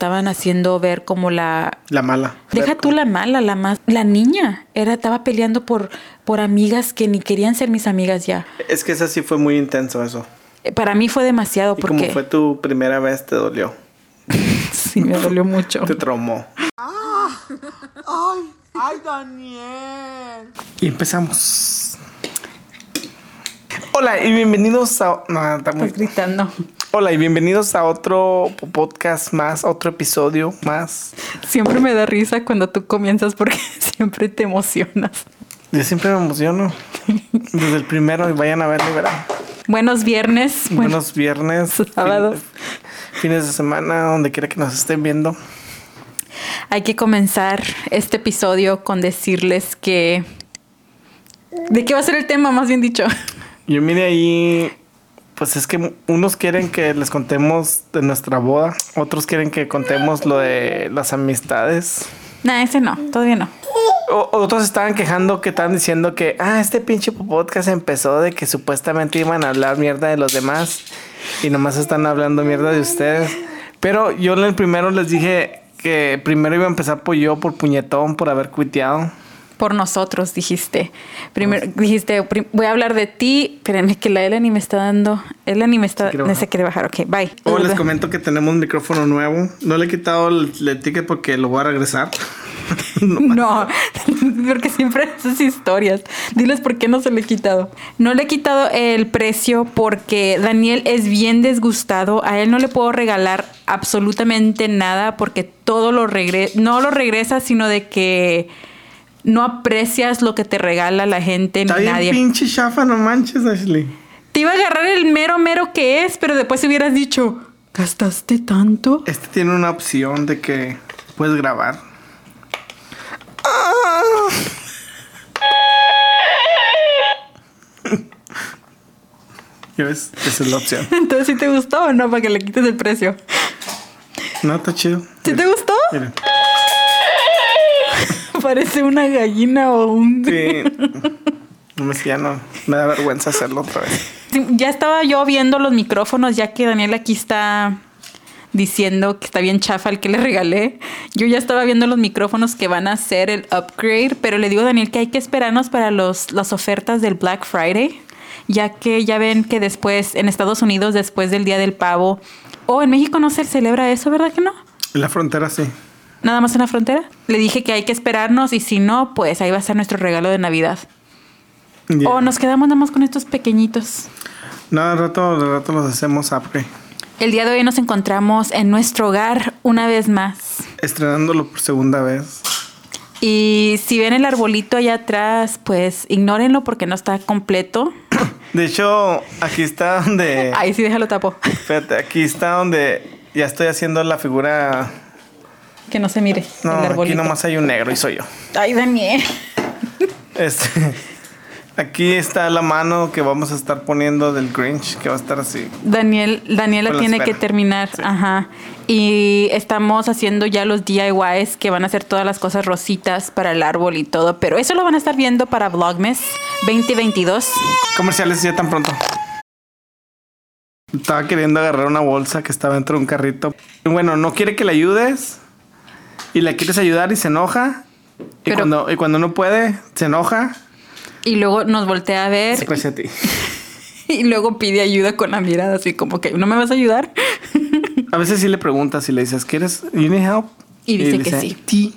estaban haciendo ver como la... La mala. Deja tú la mala, la más... La niña era, estaba peleando por, por amigas que ni querían ser mis amigas ya. Es que esa sí fue muy intenso eso. Eh, Para mí fue demasiado Y porque... como fue tu primera vez, te dolió. Sí, me dolió mucho. Te traumó. ¡Ay, Daniel! Y empezamos. Hola y bienvenidos a... No, está muy- Estás gritando. Hola y bienvenidos a otro podcast más, otro episodio más. Siempre me da risa cuando tú comienzas porque siempre te emocionas. Yo siempre me emociono. Desde el primero y vayan a verlo verán. Buenos viernes. Bueno, Buenos viernes. Sábados. fin- fines de semana, donde quiera que nos estén viendo. hay que comenzar este episodio con decirles que... ¿De qué va a ser el tema, más bien dicho? Yo mire ahí, pues es que unos quieren que les contemos de nuestra boda, otros quieren que contemos lo de las amistades. Nah, ese no, todavía no. O- otros estaban quejando que estaban diciendo que, ah, este pinche podcast empezó de que supuestamente iban a hablar mierda de los demás y nomás están hablando mierda de ustedes. Pero yo en el primero les dije que primero iba a empezar por yo, por puñetón, por haber cuiteado. Por nosotros, dijiste. Primero, dijiste, prim- voy a hablar de ti. Espérenme que la Ela ni me está dando. Ela ni me está... no se quiere bajar. Ok, bye. O les comento que tenemos un micrófono nuevo. No le he quitado el, el ticket porque lo voy a regresar. No, porque siempre esas historias. Diles por qué no se le he quitado. No le he quitado el precio porque Daniel es bien disgustado. A él no le puedo regalar absolutamente nada porque todo lo regresa. No lo regresa, sino de que no aprecias lo que te regala la gente ni Está bien nadie. pinche chafa, no manches, Ashley. Te iba a agarrar el mero mero que es, pero después hubieras dicho, ¿gastaste tanto? Este tiene una opción de que puedes grabar. Ah. ¿Ya ves? Esa es la opción. Entonces, ¿sí te gustó o no? Para que le quites el precio. No, está chido. ¿Sí te gustó? Miren. Parece una gallina o un... Sí. No me ya no. Me da vergüenza hacerlo otra vez. Sí, Ya estaba yo viendo los micrófonos, ya que Daniel aquí está diciendo que está bien chafa el que le regalé. Yo ya estaba viendo los micrófonos que van a hacer el upgrade, pero le digo a Daniel que hay que esperarnos para los, las ofertas del Black Friday, ya que ya ven que después en Estados Unidos, después del Día del Pavo, o en México no se celebra eso, ¿verdad que no? En la frontera sí. Nada más en la frontera. Le dije que hay que esperarnos y si no, pues ahí va a ser nuestro regalo de Navidad. O nos quedamos nada más con estos pequeñitos. No, al rato, al rato los hacemos upgrade. El día de hoy nos encontramos en nuestro hogar una vez más. Estrenándolo por segunda vez. Y si ven el arbolito allá atrás, pues ignórenlo porque no está completo. De hecho, aquí está donde. Ahí sí, déjalo tapo. Espérate, aquí está donde ya estoy haciendo la figura. Que no se mire No, el aquí nomás hay un negro y soy yo. Ay, Daniel. Este, aquí está la mano que vamos a estar poniendo del Grinch, que va a estar así. Daniel, Daniela tiene que terminar. Sí. Ajá. Y estamos haciendo ya los DIYs que van a hacer todas las cosas rositas para el árbol y todo. Pero eso lo van a estar viendo para Vlogmas 2022. Comerciales ya tan pronto. Estaba queriendo agarrar una bolsa que estaba dentro de un carrito. Bueno, no quiere que le ayudes. Y le quieres ayudar y se enoja. Y, cuando, y cuando no puede, se enoja. Y luego nos voltea a ver Se parece a ti. y luego pide ayuda con la mirada, así como que, ¿no me vas a ayudar? A veces sí le preguntas y le dices, ¿quieres? ¿You need help? Y dice que sí. Sí.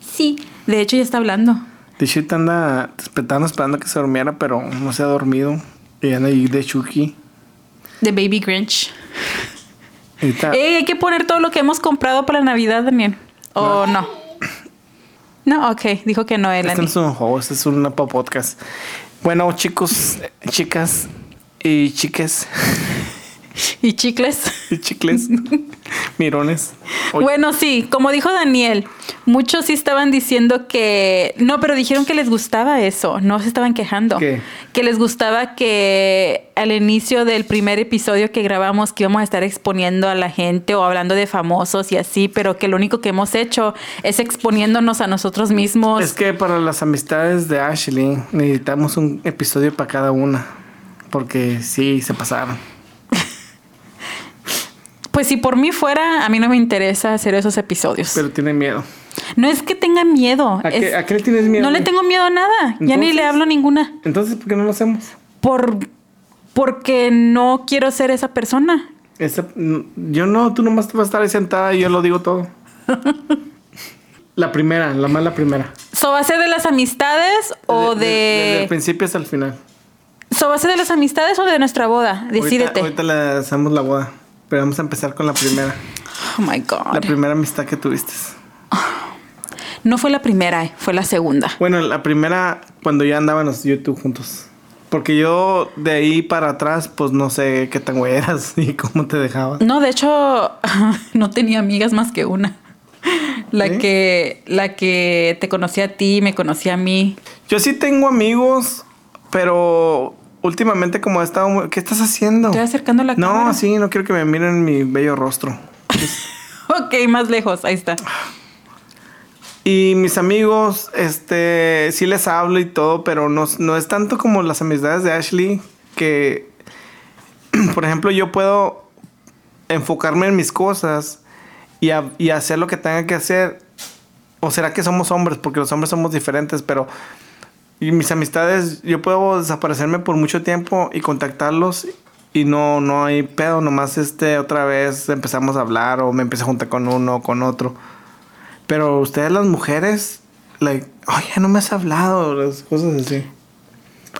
Sí. De hecho, ya está hablando. De hecho, anda esperando, esperando que se durmiera, pero no se ha dormido. Y anda ahí de Chucky. De Baby Grinch. Hay que poner todo lo que hemos comprado para Navidad, Daniel. ¿O no? No, ok. Dijo que no, este Elani. no es un juego, este es un podcast. Bueno, chicos, eh, chicas y chiques Y chicles. y chicles, mirones. Oye, Bueno, sí, como dijo Daniel, muchos sí estaban diciendo que no, pero dijeron que les gustaba eso, no se estaban quejando. ¿Qué? Que les gustaba que al inicio del primer episodio que grabamos que íbamos a estar exponiendo a la gente o hablando de famosos y así, pero que lo único que hemos hecho es exponiéndonos a nosotros mismos. Es que para las amistades de Ashley necesitamos un episodio para cada una. Porque sí, se pasaron. Pues si por mí fuera, a mí no me interesa hacer esos episodios. Pero tiene miedo. no es que tenga miedo. ¿A, es- qué, ¿A qué le tienes miedo? no le tengo miedo a nada. Ya ni le hablo ninguna. Entonces, ¿por qué no lo hacemos? Por, porque no quiero ser esa persona. Esa- yo no, tú nomás te vas a estar ahí sentada y yo lo digo todo. la primera, la más la primera. ¿So va a ser de las amistades o Desde- Desde el de... principio hasta el final. ¿So va a ser de las amistades o de nuestra boda? Decídete. Ahorita, ahorita le hacemos la boda. Pero vamos a empezar con la primera. Oh my God. La primera amistad que tuviste. No fue la primera, eh, fue la segunda. Bueno, la primera cuando ya andábamos yo y tú juntos. Porque yo de ahí para atrás, pues no sé qué tan güey eras y cómo te dejaba. No, de hecho, no tenía amigas más que una. La ¿Sí? que la que te conocía a ti, me conocía a mí. Yo sí tengo amigos, pero últimamente como he estado... muy- ¿Qué estás haciendo? Estoy acercando la No, cámara. sí, no quiero que me miren mi bello rostro. Ok, más lejos, ahí está. Y mis amigos, este, sí les hablo y todo, pero no, no es tanto como las amistades de Ashley, que, por ejemplo, yo puedo enfocarme en mis cosas y, a- y hacer lo que tenga que hacer. O será que somos hombres, porque los hombres somos diferentes, pero y mis amistades, yo puedo desaparecerme por mucho tiempo y contactarlos y no, no hay pedo, nomás este, otra vez empezamos a hablar o me empecé a juntar con uno o con otro. Pero ustedes las mujeres, like, oye, no me has hablado, las cosas así.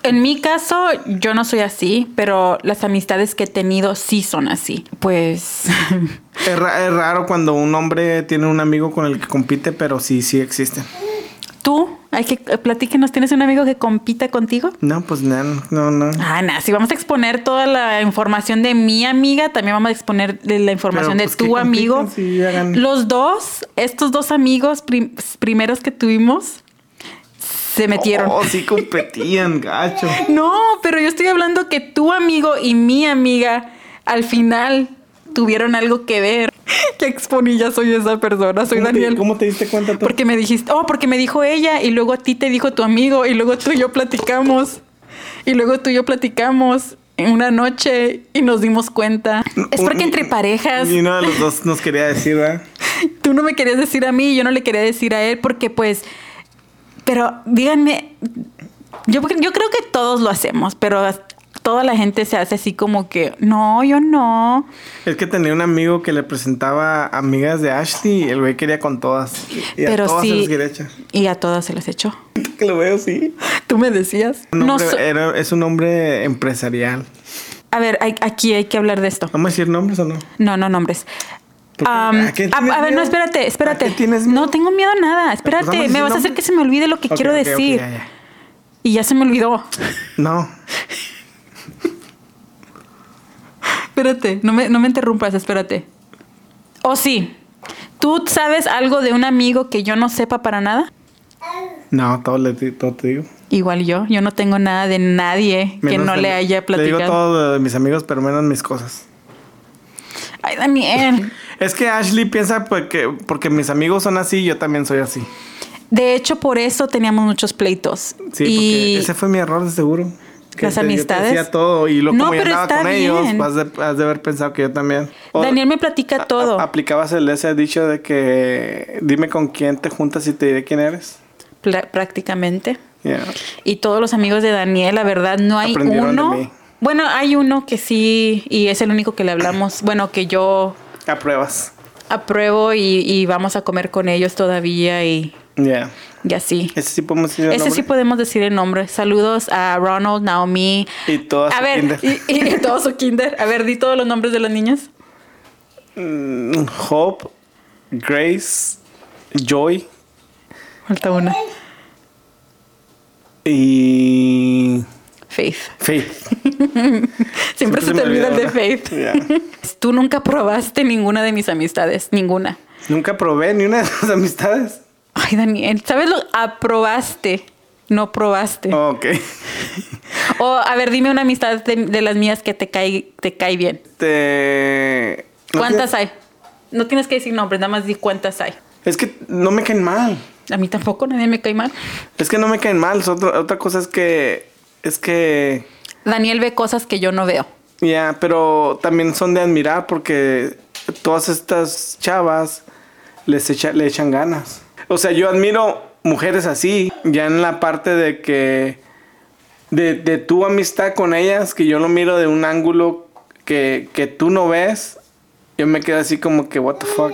En mi caso, yo no soy así, pero las amistades que he tenido sí son así. Pues Es, ra- es raro cuando un hombre tiene un amigo con el que compite, pero sí, sí existen. Tú, hay que eh, platíquenos, ¿tienes un amigo que compita contigo? No, pues no, no, no. Ah, nada, si vamos a exponer toda la información de mi amiga, también vamos a exponer la información Pero, de pues, ¿qué tu amigo. compiten si hagan- Los dos, estos dos amigos prim- primeros que tuvimos, se metieron. Oh, sí competían, gacho. No, pero yo estoy hablando que tu amigo y mi amiga al final tuvieron algo que ver. Que exponí, ya soy esa persona, soy ¿Cómo te, Daniel. ¿Cómo te diste cuenta tú? Porque me dijiste, oh, porque me dijo ella y luego a ti te dijo tu amigo y luego tú y yo platicamos y luego tú y yo platicamos en una noche y nos dimos cuenta. Es porque entre parejas, Y uno de los dos nos quería decir, ¿verdad? tú no me querías decir a mí y yo no le quería decir a él porque pues, pero díganme, yo, yo creo que todos lo hacemos, pero toda la gente se hace así como que, no, yo no. Es que tenía un amigo que le presentaba amigas de Ashley y el güey quería con todas. Y a pero todas se sí. las quería echar. Y a todas se las echó. Que lo veo, sí. Tú me decías. Un No hombre- so- era- es un hombre empresarial. a ver, hay- aquí hay que hablar de esto. ¿Vamos a decir nombres o no? No, no nombres. ¿A a, ver, no, espérate, espérate. No tengo miedo a nada. Espérate, vamos a me vas a hacer que se me olvide lo que quiero decir. ya, ya. Y ya se me olvidó. No. Espérate, no me, no me interrumpas, espérate. O sí, ¿tú sabes algo de un amigo que yo no sepa para nada? No, todo, le, todo te digo. Igual yo, yo no tengo nada de nadie que no de- le haya Le digo platicado. todo de mis amigos, pero menos mis cosas. Ay, Daniel. Es que Ashley piensa porque, porque mis amigos son así, yo también soy así. De hecho, por eso teníamos muchos pleitos. Sí, y porque ese fue mi error, de seguro. ¿Las te- yo te amistades? todo y lo No, como yo pero andaba está con ellos, bien. has de, has de haber pensado que yo también. O- Daniel me platica a- todo. a- aplicabas el ese dicho de que dime con quién te juntas y te diré quién eres. Pla- prácticamente. Yeah. Y todos los amigos de Daniel, la verdad, no hay uno. Bueno, hay uno que sí, y es el único que le hablamos. Bueno, que yo Apruebas. apruebo y, y vamos a comer con ellos todavía y, Yeah. y así. Ese sí podemos decir el Ese sí nombre? podemos decir el nombre. Saludos a Ronald, Naomi. Y toda A su ver, kinder. y, y todo su kinder. A ver, di todos los nombres de los niños. Mm, Hope, Grace, Joy Falta una. y Faith. Faith. Siempre, se te olvida el de Faith. Yeah. Tú nunca probaste ninguna de mis amistades. Ninguna. Nunca probé ni una de sus amistades. Ay, Daniel, ¿sabes lo? Aprobaste, no probaste. Ok. O, a ver, dime una amistad de, de las mías que te cae, te cae bien. No ¿Cuántas hay? No tienes que decir nombres, nada más di cuántas hay. Es que no me caen mal. A mí tampoco, nadie me cae mal. Es que no me caen mal. Otra cosa es que. Es que. Daniel ve cosas que yo no veo. Ya, pero también son de admirar porque todas estas chavas les echa- le echan ganas. O sea, yo admiro mujeres así, ya en la parte de que de, de tu amistad con ellas, que yo lo miro de un ángulo que, que tú no ves, yo me quedo así como que, what the fuck.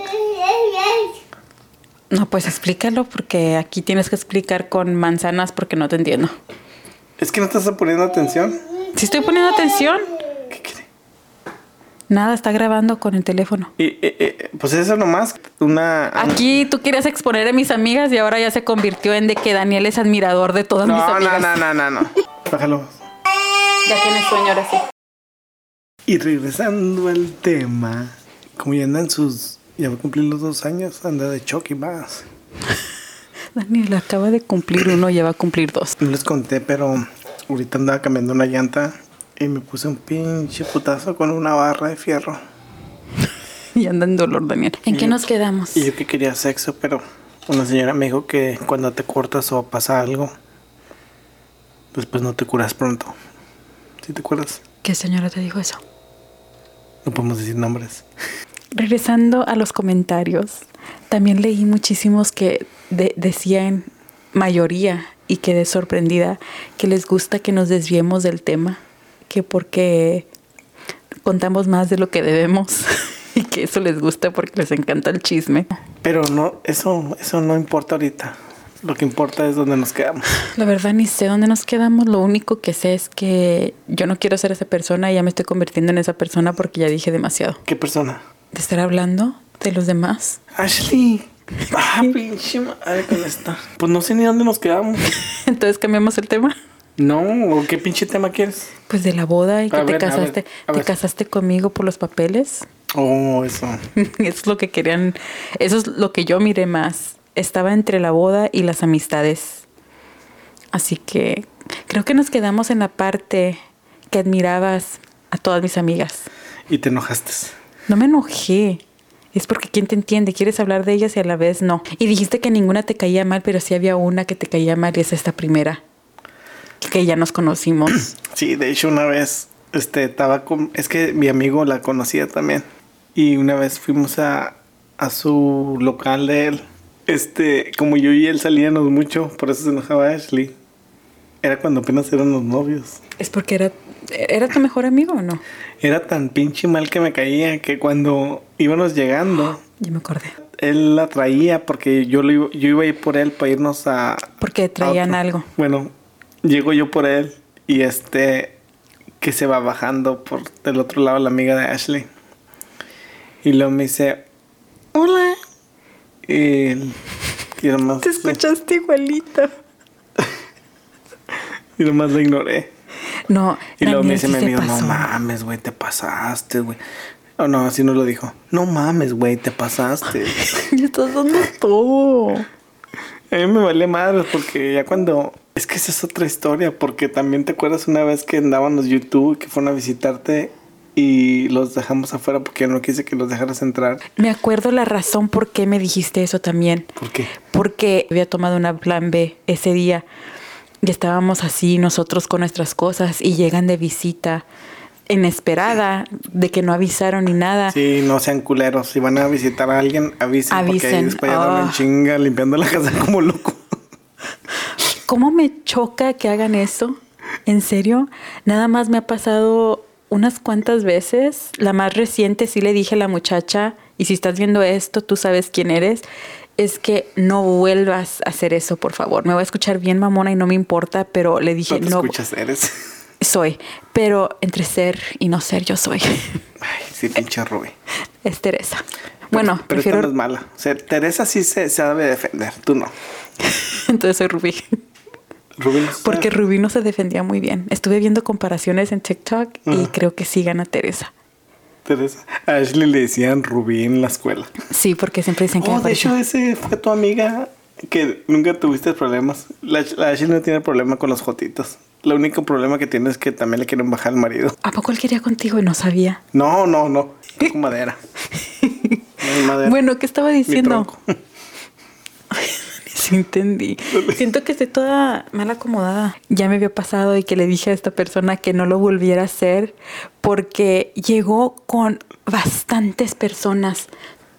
No, pues explícalo porque aquí tienes que explicar con manzanas porque no te entiendo. Es que no estás poniendo atención. Si estoy poniendo atención. Nada, está grabando con el teléfono. Y, eh, eh, pues eso nomás, una... Aquí tú querías exponer a mis amigas y ahora ya se convirtió en de que Daniel es admirador de todas mis No, no, amigas. no, no, no, no. Bájalo. Ya tienes sueño ahora sí. Y regresando al tema, como ya andan sus... Ya va a cumplir los dos años, anda de choque y más. Daniel acaba de cumplir uno y ya va a cumplir dos. No les conté, pero ahorita andaba cambiando una llanta y me puse un pinche putazo con una barra de fierro. Y anda en dolor, Daniel. ¿En qué nos quedamos? Y yo que quería sexo, pero una señora me dijo que cuando te cortas o pasa algo, después no te curas pronto. ¿Sí te acuerdas? ¿Qué señora te dijo eso? No podemos decir nombres. Regresando a los comentarios, también leí muchísimos que de- decían mayoría y quedé sorprendida que les gusta que nos desviemos del tema, que porque contamos más de lo que debemos y que eso les gusta porque les encanta el chisme. Pero no, eso, eso no importa ahorita. Lo que importa es dónde nos quedamos. La verdad ni sé dónde nos quedamos, lo único que sé es que yo no quiero ser esa persona y ya me estoy convirtiendo en esa persona porque ya dije demasiado. ¿Qué persona? De estar hablando de los demás. Ashley. Ah, pinche madre con esta. Pues no sé ni dónde nos quedamos. Entonces cambiamos el tema. No, ¿o qué pinche tema quieres? Pues de la boda y que A te ver, a casaste, ver, a te casaste conmigo por los papeles. Oh, eso. eso es lo que querían, eso es lo que yo miré más. Estaba entre la boda y las amistades. Así que creo que nos quedamos en la parte que admirabas a todas mis amigas. Y te enojaste. No me enojé. Es porque quién te entiende, quieres hablar de ellas y a la vez no. Y dijiste que ninguna te caía mal, pero sí había una que te caía mal y es esta primera. Que ya nos conocimos. Sí, de hecho una vez, este, estaba con... Es que mi amigo la conocía también. Y una vez fuimos a, a su local de él. Este, como yo y él salíamos mucho, por eso se enojaba Ashley. Era cuando apenas eran los novios. es porque era, era tu mejor amigo o no? Era tan pinche mal que me caía que cuando íbamos llegando, Ya me acordé. él la traía porque yo, lo iba, yo iba a ir por él para irnos a... Porque traían a algo. Bueno, llego yo por él y este que se va bajando por del otro lado la amiga de Ashley. Y luego me dice, hola. Y, y nomás, Te escuchaste igualito. y nomás lo ignoré. No, Y luego me dice sí mi amigo, no mames, güey, te pasaste, güey. Oh, no, así no lo dijo. No mames, güey, te pasaste. Ya estás dando todo. A mí me vale madre porque ya cuando... Es que esa es otra historia porque también te acuerdas una vez que andaban los YouTube que fueron a visitarte y los dejamos afuera porque no quise que los dejaras entrar. Me acuerdo la razón por qué me dijiste eso también. ¿Por qué? Porque había tomado una plan B ese día y estábamos así nosotros con nuestras cosas y llegan de visita inesperada de que no avisaron ni nada. Sí, no sean culeros. Si van a visitar a alguien, avisen, porque ahí Avisen. después ya andan en Ah. chinga limpiando la casa como loco. ¿Cómo me choca que hagan eso? ¿En serio? Nada más me ha pasado unas cuantas veces. La más reciente sí le dije a la muchacha, y si estás viendo esto, tú sabes quién eres, es que no vuelvas a hacer eso, por favor. Me voy a escuchar bien mamona y no me importa, pero le dije, No te no, escuchas, eres. soy. Pero entre ser y no ser, yo soy. Ay, sí, pinche Rubí. es Teresa. Bueno, Pero prefiero... no es mala. O sea, Teresa sí se, se debe defender, tú no. Entonces soy Rubí. Rubí Porque Rubí no se defendía muy bien. Estuve viendo comparaciones en TikTok y Ajá. creo que sí gana Teresa. Teresa. A Ashley le decían Rubí en la escuela. Sí, porque siempre dicen que Oh, me de hecho, ese fue tu amiga que nunca tuviste problemas. La, la Ashley no tiene problema con los jotitos. El único problema que tiene es que también le quieren bajar el marido. ¿A poco él quería contigo y no sabía? No, no, no. Toco madera. No madera. Bueno, ¿qué estaba diciendo? Sí entendí. Siento que estoy toda mal acomodada. Ya me había pasado y que le dije a esta persona que no lo volviera a hacer porque llegó con bastantes personas.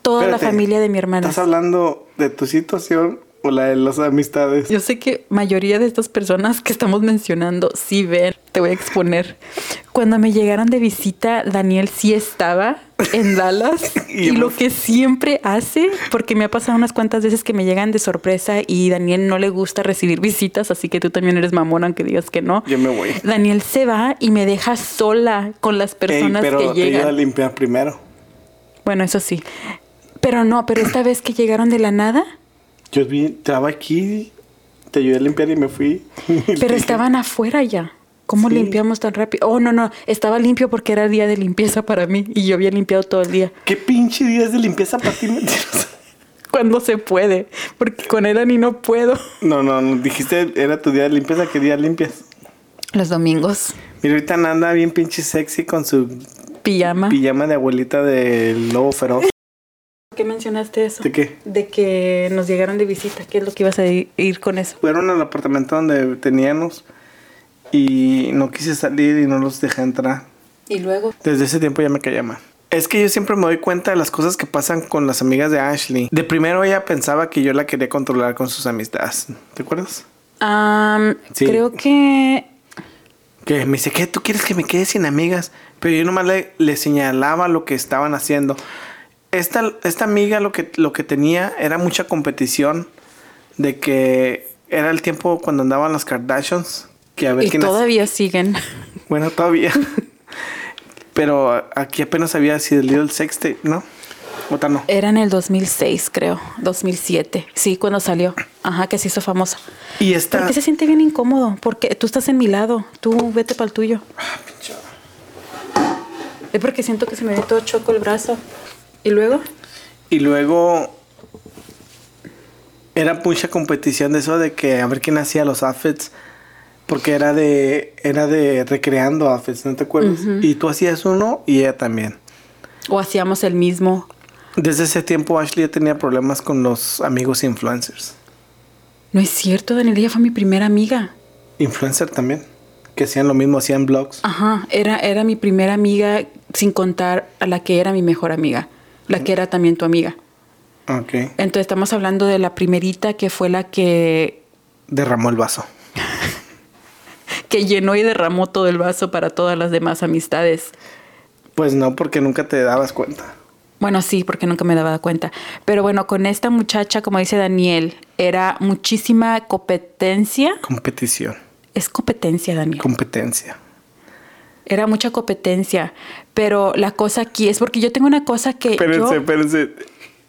Toda la familia de mi hermana. ¿Estás hablando de tu situación o la de las amistades? Yo sé que mayoría de estas personas que estamos mencionando sí ven. Te voy a exponer. Cuando me llegaron de visita, Daniel sí estaba en Dallas Y y, lo que siempre hace, porque me ha pasado unas cuantas veces que me llegan de sorpresa y Daniel no le gusta recibir visitas, así que tú también eres mamón aunque digas que no. Yo me voy. Daniel se va y me deja sola con las Ey, personas pero que te ayuda a llegan. limpiar primero. Bueno, eso sí. Pero no, pero esta vez que llegaron de la nada, Yo estaba aquí, te ayudé a limpiar y me fui. Pero estaban afuera ya. ¿Cómo Sí. limpiamos tan rápido? Oh, no, no. Estaba limpio porque era día de limpieza para mí y yo había limpiado todo el día. ¿Qué pinche día es de limpieza para ti, mentirosa? Cuando se puede. Porque con Elani no puedo. No, no, no, dijiste era tu día de limpieza, ¿qué día limpias? Los domingos. Mira, ahorita anda bien pinche sexy con su Pijama. pijama de abuelita del lobo feroz. ¿Por qué mencionaste eso? ¿De qué? De que nos llegaron de visita. ¿Qué es lo que ibas a ir, ir con eso? Fueron al apartamento donde teníamos y no quise salir y no los dejé entrar. Y luego. Desde ese tiempo ya me caía mal. Es que yo siempre me doy cuenta de las cosas que pasan con las amigas de Ashley. De primero ella pensaba que yo la quería controlar con sus amistades. ¿Te acuerdas? Sí. Creo que. Que me dice, ¿qué? ¿Tú quieres que me quede sin amigas? Pero yo nomás le, le señalaba lo que estaban haciendo. Esta, esta amiga lo que, lo que tenía era mucha competición de que era el tiempo cuando andaban las Kardashians. Que a ver Y quién todavía siguen. Bueno, todavía. Pero aquí apenas había sido el sextape, ¿no? No. Era en el 2006, creo. 2007. Sí, cuando salió. Ajá, que se hizo famosa. Y esta... Porque se siente bien incómodo, porque tú estás en mi lado, tú vete para el tuyo. Es porque siento que se me ve todo choco el brazo. ¿Y luego? Y luego era mucha competición de eso de que a ver quién hacía los outfits. Porque era de era de recreando outfits, ¿no te acuerdas? Y tú hacías uno y ella también. O hacíamos el mismo. Desde ese tiempo Ashley ya tenía problemas con los amigos influencers. No es cierto, Daniel, ella fue mi primera amiga. Influencer también. Que hacían lo mismo, hacían blogs. Ajá, era, era mi primera amiga sin contar a la que era mi mejor amiga, la que era también tu amiga. Ok. Entonces estamos hablando de la primerita que fue la que, Derramó el vaso. Que llenó y derramó todo el vaso para todas las demás amistades. Pues no, porque nunca te dabas cuenta. Bueno, sí, porque nunca me daba cuenta. Pero bueno, con esta muchacha, como dice Daniel, era muchísima competencia. Competición. Es competencia, Daniel. Competencia. Era mucha competencia. Pero la cosa aquí es porque yo tengo una cosa que. Espérense, yo- espérense.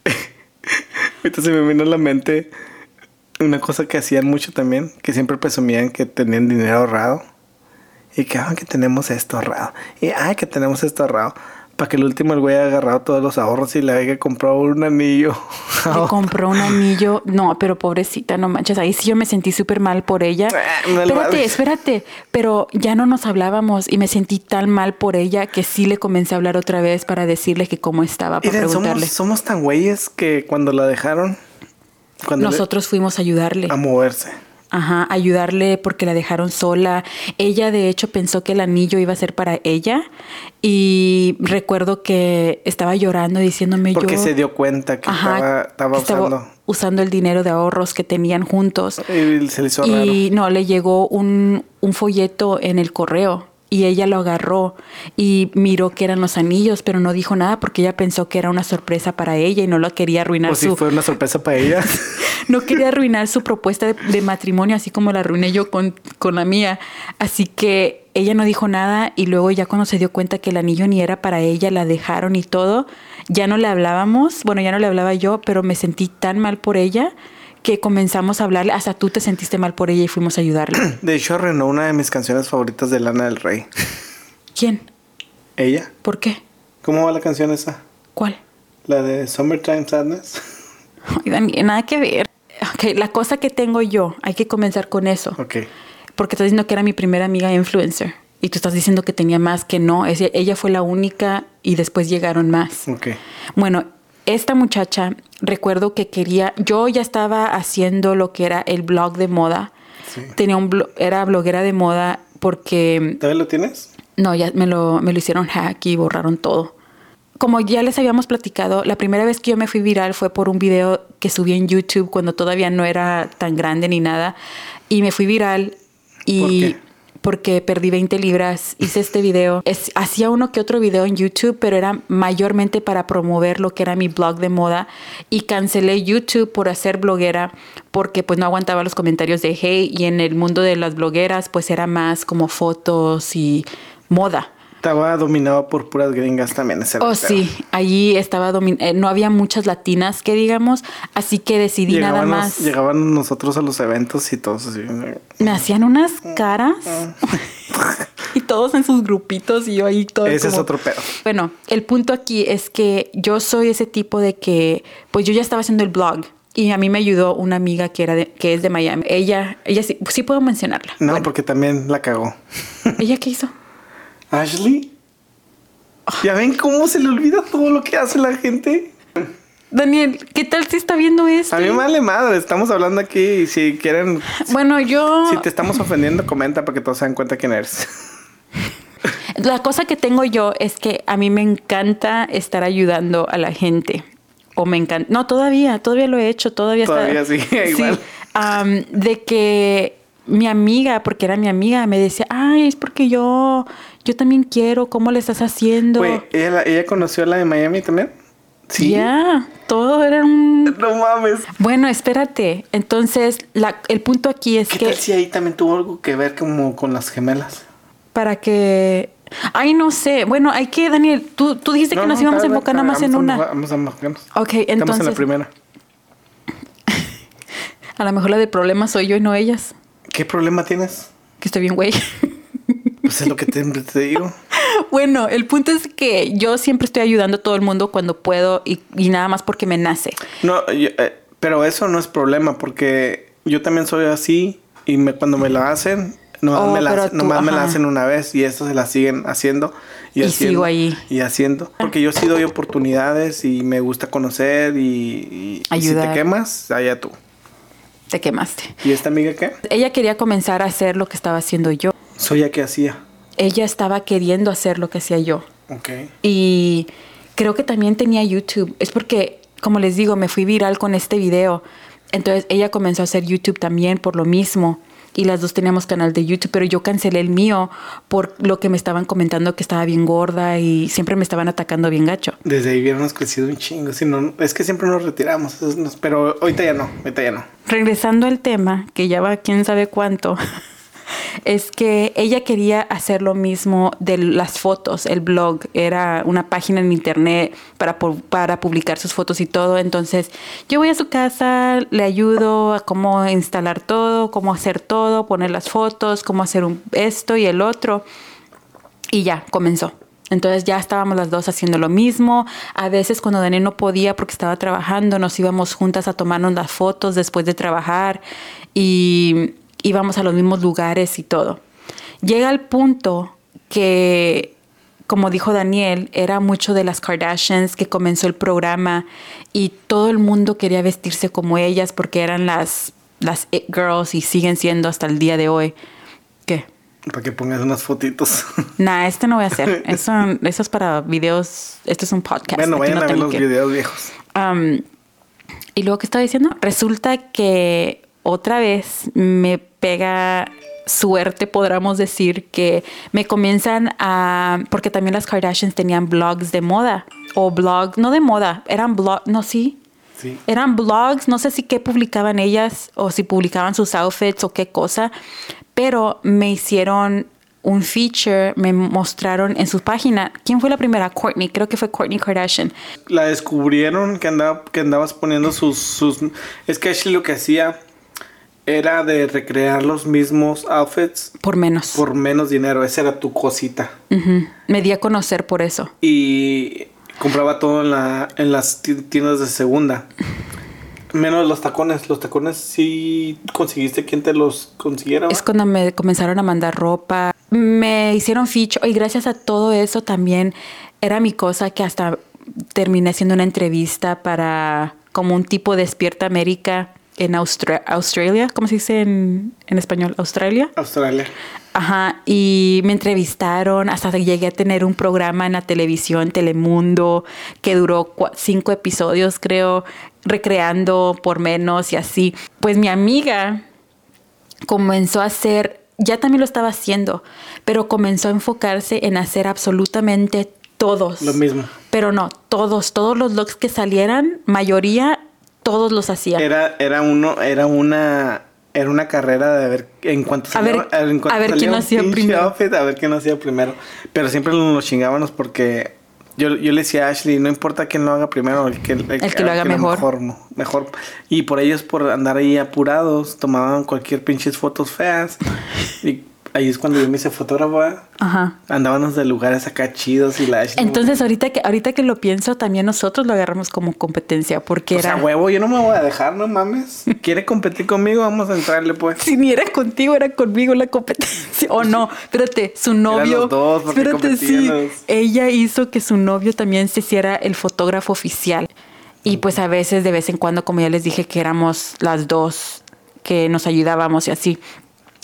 Ahorita se me vino a la mente una cosa que hacían mucho también, que siempre presumían que tenían dinero ahorrado. Y que, ah, que tenemos esto ahorrado. Y, ay, que tenemos esto ahorrado. Para que el último el güey haya agarrado todos los ahorros y le haya comprado un anillo. Le compró un anillo. No, pero pobrecita, no manches. Ahí sí yo me sentí súper mal por ella. Ah, no espérate, vale. espérate. Pero ya no nos hablábamos y me sentí tan mal por ella que sí le comencé a hablar otra vez para decirle que cómo estaba, para Miren, preguntarle. somos, somos tan güeyes que cuando la dejaron, cuando le- Nosotros fuimos a ayudarle. a moverse. Ajá, ayudarle porque la dejaron sola. Ella de hecho pensó que el anillo iba a ser para ella y recuerdo que estaba llorando diciéndome Porque yo se dio cuenta que Ajá, estaba, usando. usando el dinero de ahorros que tenían juntos. Y se le hizo raro. Y no, le llegó un, un folleto en el correo y ella lo agarró y miró que eran los anillos, pero no dijo nada porque ella pensó que era una sorpresa para ella y no lo quería arruinar O si su fue una sorpresa para ella. no quería arruinar su propuesta de, de matrimonio así como la arruiné yo con, con la mía. Así que ella no dijo nada y luego ya cuando se dio cuenta que el anillo ni era para ella, la dejaron y todo, ya no le hablábamos, bueno, ya no le hablaba yo, pero me sentí tan mal por ella que comenzamos a hablarle, hasta tú te sentiste mal por ella y fuimos a ayudarle. De hecho, arruinó una de mis canciones favoritas de Lana del Rey. ¿Quién? ¿Ella? ¿Por qué? ¿Cómo va la canción esa? ¿Cuál? La de Summertime Sadness. Ay, Dani, nada que ver. Ok, la cosa que tengo yo, hay que comenzar con eso. Ok. Porque estás diciendo que era mi primera amiga influencer. Y tú estás diciendo que tenía más que no. Es- ella fue la única y después llegaron más. Ok. Bueno, esta muchacha, recuerdo que quería, yo ya estaba haciendo lo que era el blog de moda. Sí. Tenía un blo- era bloguera de moda porque ¿Todavía lo tienes? no, ya me lo, me lo hicieron hack y borraron todo. Como ya les habíamos platicado, la primera vez que yo me fui viral fue por un video que subí en YouTube cuando todavía no era tan grande ni nada. Y me fui viral y ¿Por qué? Porque perdí 20 libras. Hice este video. Hacía uno que otro video en YouTube, pero era mayormente para promover lo que era mi blog de moda. Y cancelé YouTube por hacer bloguera porque pues no aguantaba los comentarios de hate. Y en el mundo de las blogueras pues era más como fotos y moda. Estaba dominado por puras gringas también ese Oh, sí, allí estaba domin eh, no había muchas latinas que digamos, así que decidí nada más. Llegaban nosotros a los eventos y todos así. Me hacían unas caras y todos en sus grupitos y yo ahí todo. Ese es otro pedo. Bueno, el punto aquí es que yo soy ese tipo de que, pues yo ya estaba haciendo el blog y a mí me ayudó una amiga que era de- que es de Miami. Ella, ella sí, sí puedo mencionarla. No, Bueno, porque también la cagó. ella qué hizo. Ashley. ¿Ya ven cómo se le olvida todo lo que hace la gente? Daniel, ¿qué tal si está viendo esto? A mí me vale madre, estamos hablando aquí y si quieren, Bueno, yo si te estamos ofendiendo, comenta para que todos se den cuenta quién eres. La cosa que tengo yo es que a mí me encanta estar ayudando a la gente. O me encanta. No, todavía, todavía lo he hecho, todavía está- Todavía sigue igual. de que mi amiga, porque era mi amiga, me decía, ay, es porque yo, yo también quiero, ¿cómo le estás haciendo? Güey, ¿ella, la- ¿ella conoció a la de Miami también? Sí. Ya, todo era un... No mames. Bueno, espérate. Entonces, la- el punto aquí es ¿Qué que tal si ahí también tuvo algo que ver como con las gemelas? para que... Ay, no sé. Bueno, hay que, Daniel, tú, tú dijiste que No, nos no, íbamos a enfocar nada más en una. Vamos a enfocarnos. Ok, Estamos en la entonces... primera. A lo mejor la de problemas soy yo y no ellas. ¿Qué problema tienes? Que estoy bien, güey. Pues es lo que te, te digo. bueno, el punto es que yo siempre estoy ayudando a todo el mundo cuando puedo y, y nada más porque me nace. No, yo- eh, pero eso no es problema porque yo también soy así y me, cuando me la hacen, nomás, Oh, me, la, tú, nomás me la hacen una vez y esto se la siguen haciendo y, Y haciendo. sigo ahí. Y haciendo. Porque yo sí doy oportunidades y me gusta conocer y, y- y si te quemas, allá tú. Te quemaste. ¿Y esta amiga qué? Ella quería comenzar a hacer lo que estaba haciendo yo. Soy ya que hacía. Ella estaba queriendo hacer lo que hacía yo. Ok. Y creo que también tenía YouTube. Es porque, como les digo, me fui viral con este video. Entonces ella comenzó a hacer YouTube también por lo mismo. Y las dos teníamos canal de YouTube, pero yo cancelé el mío por lo que me estaban comentando que estaba bien gorda y siempre me estaban atacando bien gacho. Desde ahí hubiéramos crecido un chingo. Si no, es que siempre nos retiramos. pero ahorita ya no. Ahorita ya no. Regresando al tema, que ya va quién sabe cuánto, es que ella quería hacer lo mismo de las fotos, el blog, era una página en internet para, para publicar sus fotos y todo. Entonces yo voy a su casa, le ayudo a cómo instalar todo, cómo hacer todo, poner las fotos, cómo hacer un, esto y el otro. Y ya, comenzó. Entonces ya estábamos las dos haciendo lo mismo. A veces cuando Daniel no podía porque estaba trabajando, nos íbamos juntas a tomarnos las fotos después de trabajar y íbamos a los mismos lugares y todo. Llega el punto que, como dijo Daniel, era mucho de las Kardashians que comenzó el programa y todo el mundo quería vestirse como ellas porque eran las, las it girls y siguen siendo hasta el día de hoy. ¿Qué? Para que pongas unas fotitos. Nah, este no voy a hacer. Eso, eso es para videos. Esto es un podcast. bueno, vayan no a ver los que- videos viejos. Am, y luego, ¿qué estaba diciendo? Resulta que otra vez me pega suerte, podríamos decir, que me comienzan a... Porque también las Kardashians tenían blogs de moda. O blog, no de moda, eran blogs, no, sí. Sí. Eran blogs, no sé si qué publicaban ellas o si publicaban sus outfits o qué cosa, pero me hicieron un feature, me mostraron en su página. ¿Quién fue la primera? Courtney, creo que fue Courtney Kardashian. La descubrieron que andaba, que andabas poniendo sus, sus. Es que Ashley lo que hacía era de recrear los mismos outfits Por menos. por menos dinero. Esa era tu cosita. Me di a conocer por eso. Y compraba todo en, la, en las ti- tiendas de segunda. Menos los tacones. Los tacones sí conseguiste quien te los consiguiera. Es cuando me comenzaron a mandar ropa. Me hicieron feature. Y gracias a todo eso también era mi cosa que hasta terminé haciendo una entrevista para como un tipo Despierta América en Austra- Australia, ¿cómo se dice en, en español? Australia. Australia. Ajá, y me entrevistaron hasta que llegué a tener un programa en la televisión, Telemundo, que duró cinco episodios, creo, recreando por menos y así. Pues mi amiga comenzó a hacer, ya también lo estaba haciendo, pero comenzó a enfocarse en hacer absolutamente todos. Lo mismo. Pero no, todos, todos los looks que salieran, mayoría, todos los hacía. Era, era uno, era una, era una carrera de ver en cuanto A ver- en cuanto a ver quién hacía primero. outfit, a ver quién hacía primero. Pero siempre nos chingábamos porque yo, yo le decía a Ashley, no importa quién lo haga primero, el que, el, que lo haga mejor. mejor. mejor. Y por ellos, por andar ahí apurados, tomaban cualquier pinches fotos feas. Y ahí es cuando yo me hice fotógrafa. Ajá. Andábamos de lugares acá chidos y la. Entonces, ahorita que, ahorita que lo pienso, también nosotros lo agarramos como competencia, porque o sea, era. huevo, yo no me voy a dejar, no mames. ¿Quiere competir conmigo? Vamos a entrarle, pues. Si ni era contigo, era conmigo la competencia. O no, espérate, su novio. los dos, porque espérate, sí. Ella hizo que su novio también se hiciera el fotógrafo oficial. Y pues a veces, de vez en cuando, como ya les dije, que éramos las dos que nos ayudábamos y así.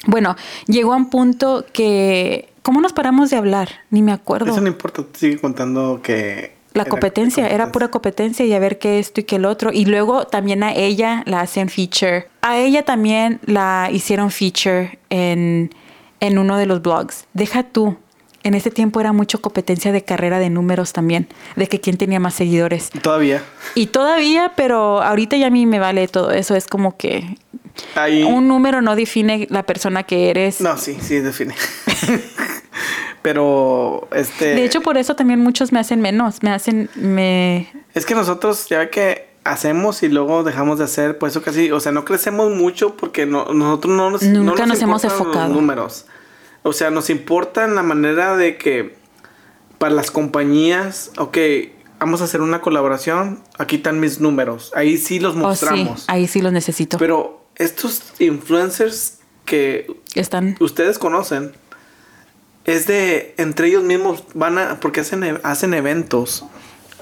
Bueno, llegó a un punto que. ¿Cómo nos paramos de hablar? Ni me acuerdo. Eso no importa, sigue contando que... La era competencia, era pura competencia y a ver qué esto y qué el otro. Y luego también a ella la hacen feature. A ella también la hicieron feature en, en uno de los blogs. Deja tú. En ese tiempo era mucho competencia de carrera de números también, de que quién tenía más seguidores. Todavía. Y todavía, pero ahorita ya a mí me vale todo eso. Es como que Ahí... un número no define la persona que eres. No, sí, sí, define. Pero, este... De hecho, por eso también muchos me hacen menos. Me hacen, me, Es que nosotros ya que hacemos y luego dejamos de hacer, pues eso casi, o sea, no crecemos mucho porque no, nosotros no nos, no Nunca nos hemos importan los enfocado. números. O sea, nos importa en la manera de que para las compañías, ok, vamos a hacer una colaboración, aquí están mis números, ahí sí los oh, sí, mostramos. ahí sí los necesito. Pero estos influencers que Están ustedes conocen es de entre ellos mismos van a porque hacen e- hacen eventos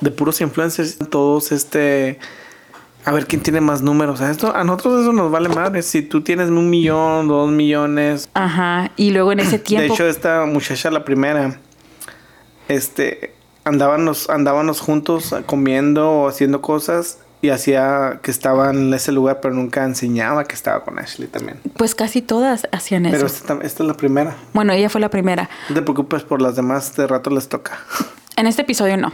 de puros influencers todos este a ver quién tiene más números a esto a nosotros eso nos vale madre si tú tienes un millón dos millones Ajá, y luego en ese tiempo. de hecho esta muchacha la primera este andábamos andábamos juntos comiendo o haciendo cosas y hacía que estaba en ese lugar pero nunca enseñaba que estaba con Ashley también pues casi todas hacían eso. pero esta, esta es la primera Bueno, ella fue la primera. No te preocupes por las demás, de rato les toca. En este episodio no.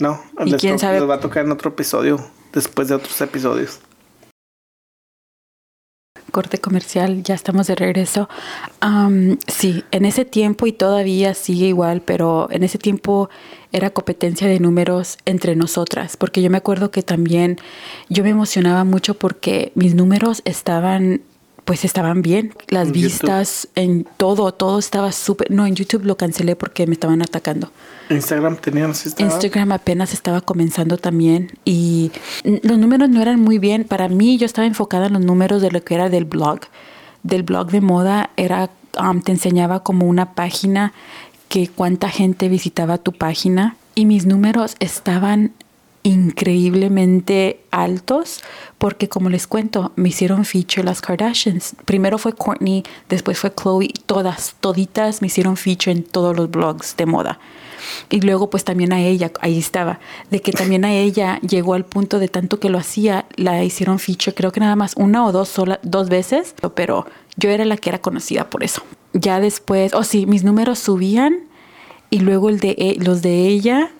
No, ¿Y les, quién sabe? les va a tocar en otro episodio, después de otros episodios. Corte comercial, ya estamos de regreso. Am, sí, en ese tiempo y todavía sigue igual, pero en ese tiempo era competencia de números entre nosotras, porque yo me acuerdo que también yo me emocionaba mucho porque mis números estaban, pues estaban bien, las En YouTube. vistas, en todo, todo estaba súper. No, en YouTube lo cancelé porque me estaban atacando. Instagram teníamos estaba? Instagram apenas estaba comenzando también y los números no eran muy bien. Para mí yo estaba enfocada en los números de lo que era del blog. Del blog de moda era, um, te enseñaba como una página que cuánta gente visitaba tu página y mis números estaban increíblemente altos porque como les cuento me hicieron feature las Kardashians. Primero fue Courtney después fue Chloe todas toditas me hicieron feature en todos los blogs de moda. Y luego pues también a ella, ahí estaba, de que también a ella llegó al punto de tanto que lo hacía, la hicieron feature creo que nada más una o dos, sola, dos veces, pero yo era la que era conocida por eso. Ya después, oh sí, mis números subían y luego el de, e- los de ella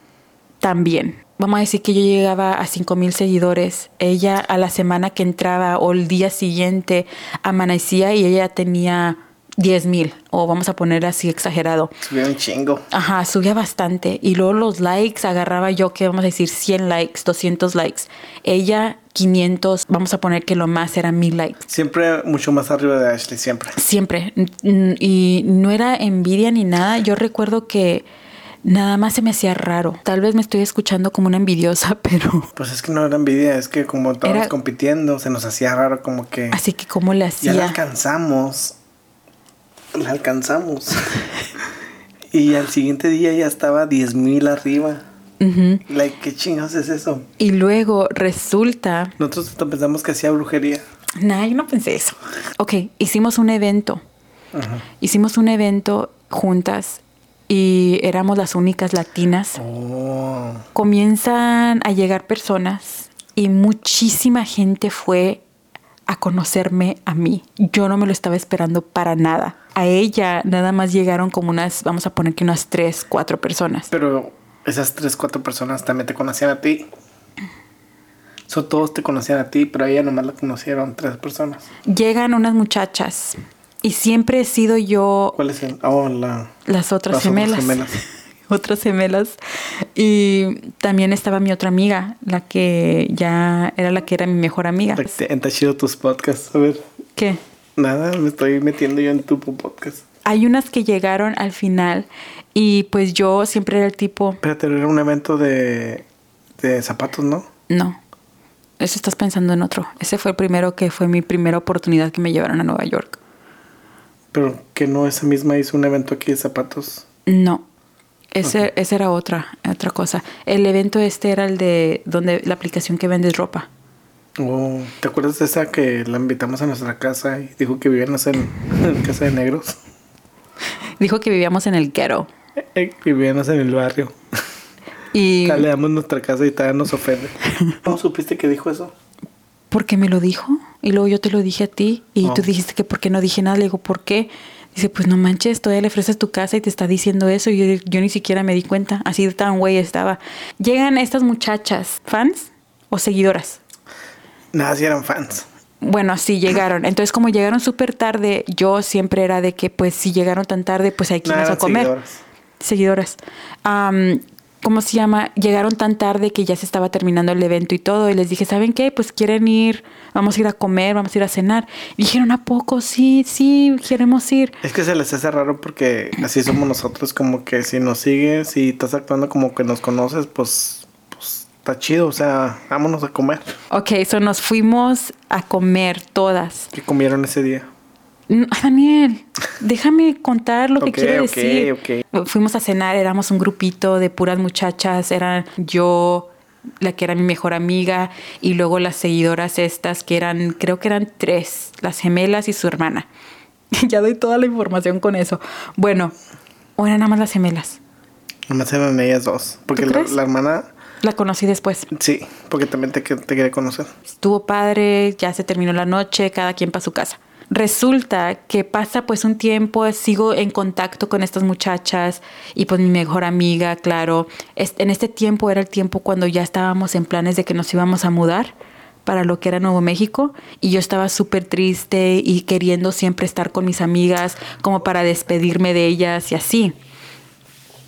también. Vamos a decir que yo llegaba a 5 mil seguidores. Ella a la semana que entraba o el día siguiente amanecía y ella tenía 10 mil. O vamos a poner así exagerado. Subió un chingo. Ajá, subía bastante. Y luego los likes agarraba yo, que vamos a decir 100 likes, 200 likes. Ella 500, vamos a poner que lo más era 1000 likes. Siempre mucho más arriba de Ashley, siempre. Siempre. N- Y no era envidia ni nada. Yo recuerdo que nada más se me hacía raro. Tal vez me estoy escuchando como una envidiosa, pero... Pues es que no era envidia, es que como estábamos Era- compitiendo, se nos hacía raro como que Así que cómo le ya la hacía. alcanzamos. La alcanzamos. y al siguiente día ya estaba 10 mil Like, ¿qué chingados es eso? Y luego resulta... Nosotros pensamos que hacía brujería. Nah, yo no pensé eso. Ok, hicimos un evento. Hicimos un evento juntas y éramos las únicas latinas. Oh. Comienzan a llegar personas y muchísima gente fue a conocerme a mí. Yo no me lo estaba esperando para nada. A ella nada más llegaron como unas, vamos a poner que unas tres, cuatro personas. Pero esas tres, cuatro personas también te conocían a ti. So, todos te conocían a ti, pero a ella nomás la conocieron tres personas. Llegan unas muchachas y siempre he sido yo ¿Cuál es el? Oh, la. las otras las gemelas. gemelas. otras gemelas. Y también estaba mi otra amiga, la que ya era la que era mi mejor amiga. Te- Está chido tus podcasts. A ver. ¿Qué? Nada, me estoy metiendo yo en tu podcast. Hay unas que llegaron al final y pues yo siempre era el tipo, Espérate, era un evento de, de zapatos, ¿no? no, eso estás pensando en otro. Ese fue el primero que fue mi primera oportunidad que me llevaron a Nueva York. Pero que no esa misma hizo un evento aquí de zapatos. No, ese, esa era otra, otra cosa. El evento este era el de donde la aplicación que vendes ropa. Oh, ¿Te acuerdas de esa que la invitamos a nuestra casa y dijo que vivíamos en, en casa de negros? Dijo que vivíamos en el ghetto. Eh, Vivíamos en el barrio. Y Ya le damos nuestra casa y todavía nos ofende. ¿Cómo supiste que dijo eso? porque me lo dijo y luego yo te lo dije a ti y Oh. tú dijiste que por qué no dije nada. Le digo, ¿por qué? Dice, pues no manches, todavía le ofreces tu casa y te está diciendo eso. Y yo, yo ni siquiera me di cuenta. Así de tan güey estaba. Llegan estas muchachas, fans o seguidoras. Nada, si eran fans. Bueno, sí llegaron. Entonces, como llegaron súper tarde, yo siempre era de que, pues, si llegaron tan tarde, pues hay que irnos a comer. seguidoras. Seguidoras. Am, ¿Cómo se llama? Llegaron tan tarde que ya se estaba terminando el evento y todo. Y les dije, ¿saben qué? Pues quieren ir, vamos a ir a comer, vamos a ir a cenar. Y dijeron, ¿a poco? Sí, sí, queremos ir. Es que se les hace raro porque así somos nosotros, como que si nos sigues y estás actuando como que nos conoces, pues está chido, o sea, vámonos a comer. Ok, so nos fuimos a comer todas. ¿Qué comieron ese día? Mm, Daniel, déjame contar lo que Ok, quiero ok, decir. Fuimos a cenar, éramos un grupito de puras muchachas, eran yo, la que era mi mejor amiga, y luego las seguidoras estas, que eran, creo que eran tres, las gemelas y su hermana. ya doy toda la información con eso. Bueno, o eran nada más las gemelas. Nomás eran ellas dos. Porque la hermana, La conocí después. sí, porque también te, te quería conocer. Estuvo padre, ya se terminó la noche, cada quien para su casa. Resulta que pasa pues un tiempo, sigo en contacto con estas muchachas y pues mi mejor amiga, claro. En este tiempo era el tiempo cuando ya estábamos en planes de que nos íbamos a mudar para lo que era Nuevo México y yo estaba súper triste y queriendo siempre estar con mis amigas como para despedirme de ellas y así.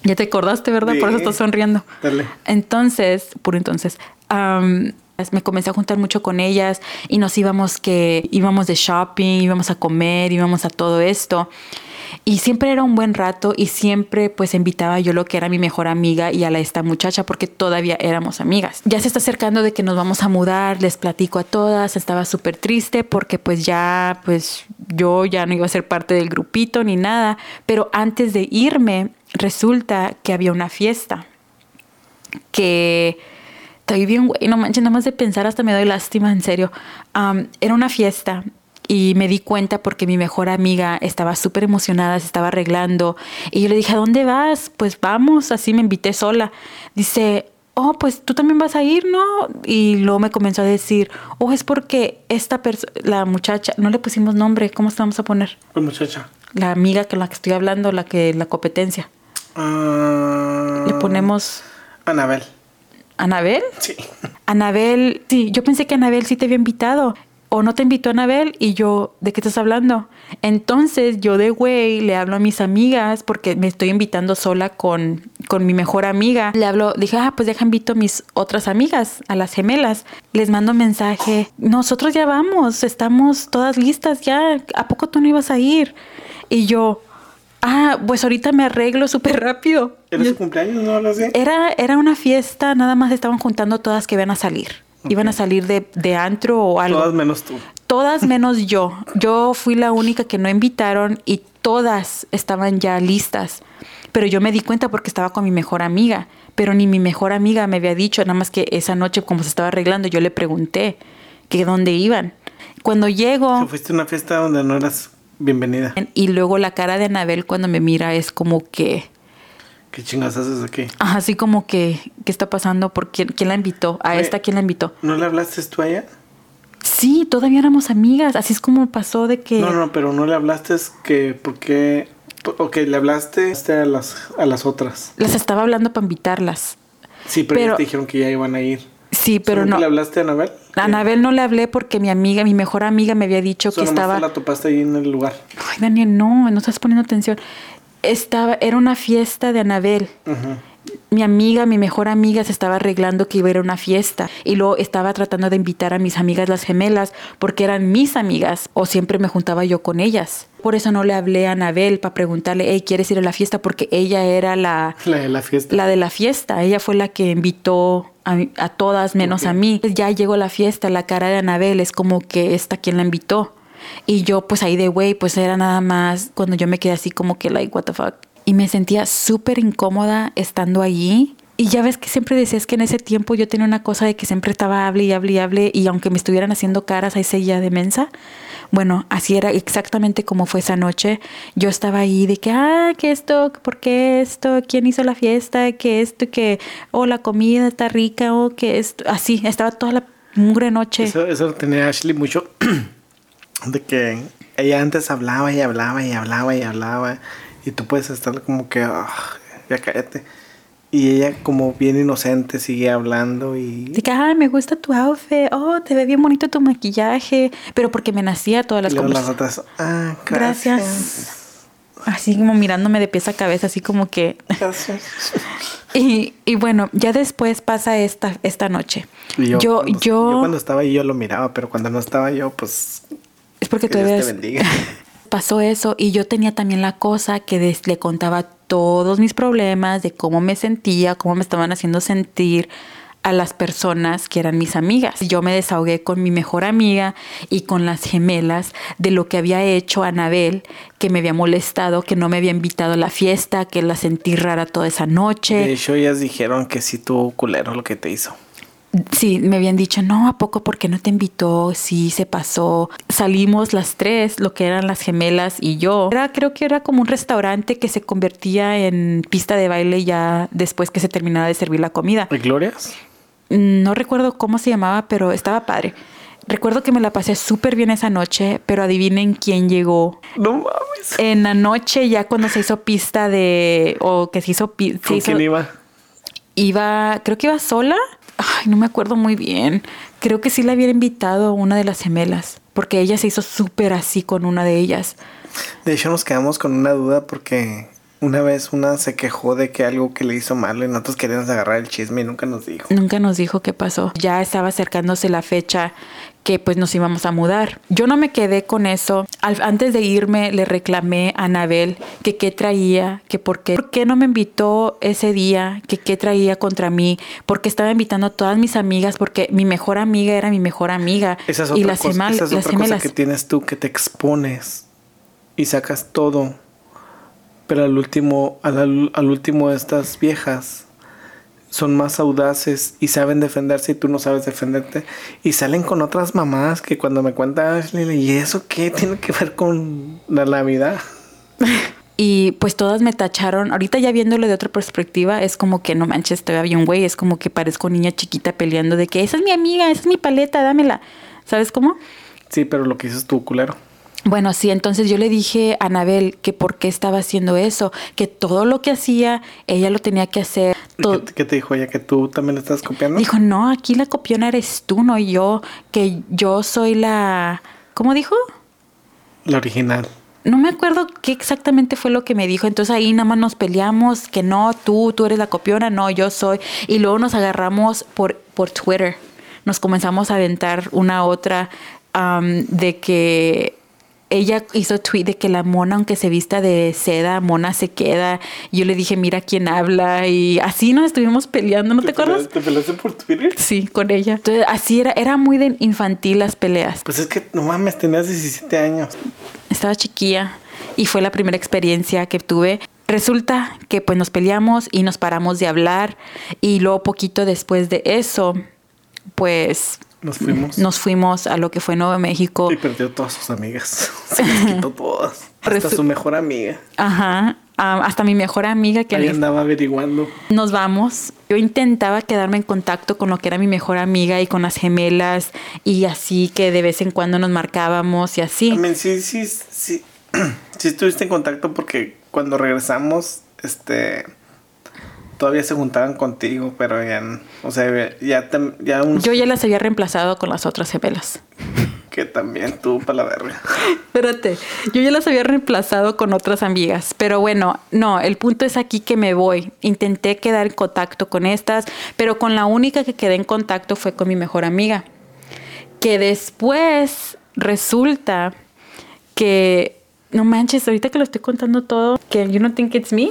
Ya te acordaste, ¿verdad? Por eso estás sonriendo. Dale. Entonces, puro entonces, me comencé a juntar mucho con ellas y nos íbamos que íbamos de shopping, íbamos a comer, íbamos a todo esto. Y siempre era un buen rato y siempre pues invitaba yo lo que era mi mejor amiga y a la esta muchacha porque todavía éramos amigas. Ya se está acercando de que nos vamos a mudar, les platico a todas, estaba súper triste porque pues ya pues yo ya no iba a ser parte del grupito ni nada, pero antes de irme resulta que había una fiesta que estoy bien, güey, no manches, nada más de pensar hasta me doy lástima, en serio. Am, era una fiesta y me di cuenta porque mi mejor amiga estaba súper emocionada, se estaba arreglando y yo le dije, ¿a dónde vas? Pues vamos, así me invité sola. Dice, oh, pues tú también vas a ir, ¿no? Y luego me comenzó a decir, oh, es porque esta persona, la muchacha, no le pusimos nombre, ¿cómo estamos a poner? Pues muchacha. La amiga con la que estoy hablando, la que la competencia. Ah, Le ponemos Anabel. Anabel. Sí. Anabel, sí, yo pensé que Anabel sí te había invitado. O no te invitó Anabel y yo, ¿de qué estás hablando? Entonces yo de güey le hablo a mis amigas porque me estoy invitando sola con, con mi mejor amiga. Le hablo, dije, ah, pues deja invito a mis otras amigas, a las gemelas. Les mando mensaje, nosotros ya vamos, estamos todas listas ya, ¿a poco tú no ibas a ir? Y yo, ah, pues ahorita me arreglo súper rápido. ¿Era su cumpleaños, no? Algo así. era, era una fiesta, nada más estaban juntando todas que iban a salir. Iban a salir de, de antro o algo. Todas menos tú. todas menos yo. Yo fui la única que no invitaron y todas estaban ya listas. Pero yo me di cuenta porque estaba con mi mejor amiga. Pero ni mi mejor amiga me había dicho, nada más que esa noche, como se estaba arreglando, yo le pregunté que dónde iban. Cuando llego. Fuiste a una fiesta donde no eras bienvenida. Y luego la cara de Anabel cuando me mira es como que. ¿Qué chingas haces aquí? Ajá, así como que, ¿qué está pasando? ¿Por quién, quién la invitó? ¿A Oye, esta quién la invitó? ¿No le hablaste tú a ella? Sí, todavía éramos amigas. Así es como pasó de que. No, no, pero no le hablaste que por qué. Ok, le hablaste a las, a las otras. Las estaba hablando para invitarlas. Sí, pero, Pero- te dijeron que ya iban a ir. Sí, pero ¿Solo no. ¿Le hablaste a Anabel? A Anabel no le hablé porque mi amiga, mi mejor amiga me había dicho que Solo estaba. te la topaste ahí en el lugar. Ay, Daniel, no, no estás poniendo atención. Estaba, era una fiesta de Anabel. Mi amiga, mi mejor amiga, se estaba arreglando que iba a ir a una fiesta y luego estaba tratando de invitar a mis amigas las gemelas porque eran mis amigas o siempre me juntaba yo con ellas. Por eso no le hablé a Anabel para preguntarle, hey, ¿quieres ir a la fiesta? Porque ella era la, La de la fiesta. la de la fiesta. Ella fue la que invitó a, a todas menos Ok. a mí. Ya llegó la fiesta, la cara de Anabel es como que esta quien la invitó. Y yo pues ahí de güey, pues era nada más cuando yo me quedé así como que like, what the fuck. Y me sentía súper incómoda estando allí. Y ya ves que siempre decías que en ese tiempo yo tenía una cosa de que siempre estaba hable y hable y hable y aunque me estuvieran haciendo caras, ahí seguía de mensa. Bueno, así era exactamente como fue esa noche. Yo estaba ahí de que, ah, que esto, ¿por qué esto? ¿Quién hizo la fiesta? Que esto, que, oh, la comida está rica, o que esto. Así, estaba toda la mugre noche. Eso, eso tenía Ashley mucho. de que ella antes hablaba y hablaba y hablaba y hablaba. Y tú puedes estar como que, "Ah, ya cállate. Y ella como bien inocente sigue hablando y... De que, ah, me gusta tu outfit, oh, te ve bien bonito tu maquillaje, pero porque me nacía todas las luego las otras, ah, gracias. Gracias. Así como mirándome de pies a cabeza, así como que... Gracias. Y, y bueno, ya después pasa esta, esta noche. Y yo, yo, cuando, yo cuando estaba ahí yo lo miraba, pero cuando no estaba yo, pues... es porque que tú Dios te bendiga. Pasó eso y yo tenía también la cosa que des- le contaba todos mis problemas, de cómo me sentía, cómo me estaban haciendo sentir a las personas que eran mis amigas. Yo me desahogué con mi mejor amiga y con las gemelas de lo que había hecho Anabel, que me había molestado, que no me había invitado a la fiesta, que la sentí rara toda esa noche. De hecho, ellas dijeron que sí tuvo culero lo que te hizo. Sí, me habían dicho, no, ¿a poco? ¿Por qué no te invitó? Sí, se pasó. Salimos las tres, lo que eran las gemelas y yo. Era, creo que era como un restaurante que se convertía en pista de baile ya después que se terminaba de servir la comida. ¿Y Glorias? No recuerdo cómo se llamaba, pero estaba padre. Recuerdo que me la pasé súper bien esa noche, pero adivinen quién llegó. No mames. En la noche, ya cuando se hizo pista de. o que se hizo. se ¿Con hizo- quién iba? Iba, creo que iba sola. Ay, no me acuerdo muy bien. Creo que sí la había invitado a una de las gemelas, porque ella se hizo súper así con una de ellas. De hecho, nos quedamos con una duda porque una vez una se quejó de que algo que le hizo malo y nosotros queríamos agarrar el chisme y nunca nos dijo. Nunca nos dijo qué pasó. Ya estaba acercándose la fecha que pues nos íbamos a mudar. Yo no me quedé con eso. Al- antes de irme le reclamé a Anabel que qué traía, que por qué, por qué no me invitó ese día, que qué traía contra mí, porque estaba invitando a todas mis amigas, porque mi mejor amiga era mi mejor amiga. Esa es y otra, las, cosa, gemal- esa es otra cosa que tienes tú, que te expones y sacas todo. Pero al último, al, al último estas viejas son más audaces y saben defenderse y tú no sabes defenderte. Y salen con otras mamás que cuando me cuenta Ashley, ¿y eso qué tiene que ver con la Navidad? Y pues todas me tacharon. Ahorita ya viéndolo de otra perspectiva, es como que no manches, todavía bien güey. Es como que parezco niña chiquita peleando de que esa es mi amiga, esa es mi paleta, dámela. ¿Sabes cómo? Sí, pero lo que hizo es tu culero. Bueno, sí, entonces yo le dije a Anabel que por qué estaba haciendo eso, que todo lo que hacía, ella lo tenía que hacer. ¿Qué, te- qué te dijo ella? ¿Que tú también le estás copiando? Dijo, no, aquí la copiona eres tú, no yo, que yo soy la... ¿Cómo dijo? La original. No me acuerdo qué exactamente fue lo que me dijo. Entonces ahí nada más nos peleamos, que no, tú, tú eres la copiona, no, yo soy. Y luego nos agarramos por, por Twitter. Nos comenzamos a aventar una a otra de que ella hizo tweet de que la mona, aunque se vista de seda, mona se queda. Yo le dije, mira quién habla. Y así nos estuvimos peleando, ¿no te, acuerdas? ¿Te peleaste por Twitter? Sí, con ella. Entonces, así era, era muy de infantil las peleas. Pues es que no mames, tenías 17 años. Estaba chiquilla y fue la primera experiencia que tuve. Resulta que pues nos peleamos y nos paramos de hablar y luego poquito después de eso, pues Nos fuimos. nos fuimos a lo que fue Nuevo México. Y perdió todas sus amigas. Se las quitó todas. Hasta Resu- su mejor amiga. Ajá, hasta mi mejor amiga que Ahí andaba averiguando. nos vamos. Yo intentaba quedarme en contacto con lo que era mi mejor amiga y con las gemelas y así que de vez en cuando nos marcábamos y así. También sí, sí, sí. Sí estuviste en contacto porque cuando regresamos, este... Todavía se juntaban contigo, pero ya... O sea, ya, tam- ya un... Yo ya las había reemplazado con las otras gemelas. Que también tú para la verga. Espérate, yo ya las había reemplazado con otras amigas, pero bueno, no, el punto es aquí que me voy. Intenté quedar en contacto con estas, pero con la única que quedé en contacto fue con mi mejor amiga. Que después resulta que, no manches, ahorita que lo estoy contando todo, que you don't think it's me.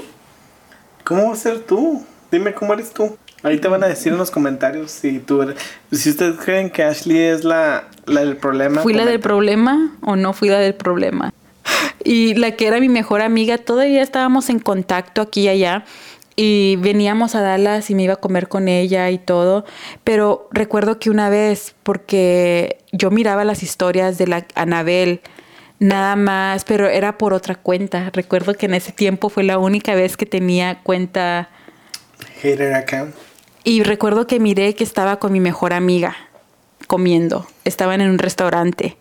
¿Cómo va a ser tú? Dime cómo eres tú. Ahí te van a decir en los comentarios si tú eres... Si ustedes creen que Ashley es la, la del problema. ¿Fui la del problema o no fui la del problema? Y la que era mi mejor amiga, todavía estábamos en contacto aquí y allá. Y veníamos a Dallas y me iba a comer con ella y todo. Pero recuerdo que una vez, porque yo miraba las historias de la Anabel, nada más, pero era por otra cuenta. Recuerdo que en ese tiempo fue la única vez que tenía cuenta. Hater account. Y recuerdo que miré que estaba con mi mejor amiga comiendo. Estaban en un restaurante.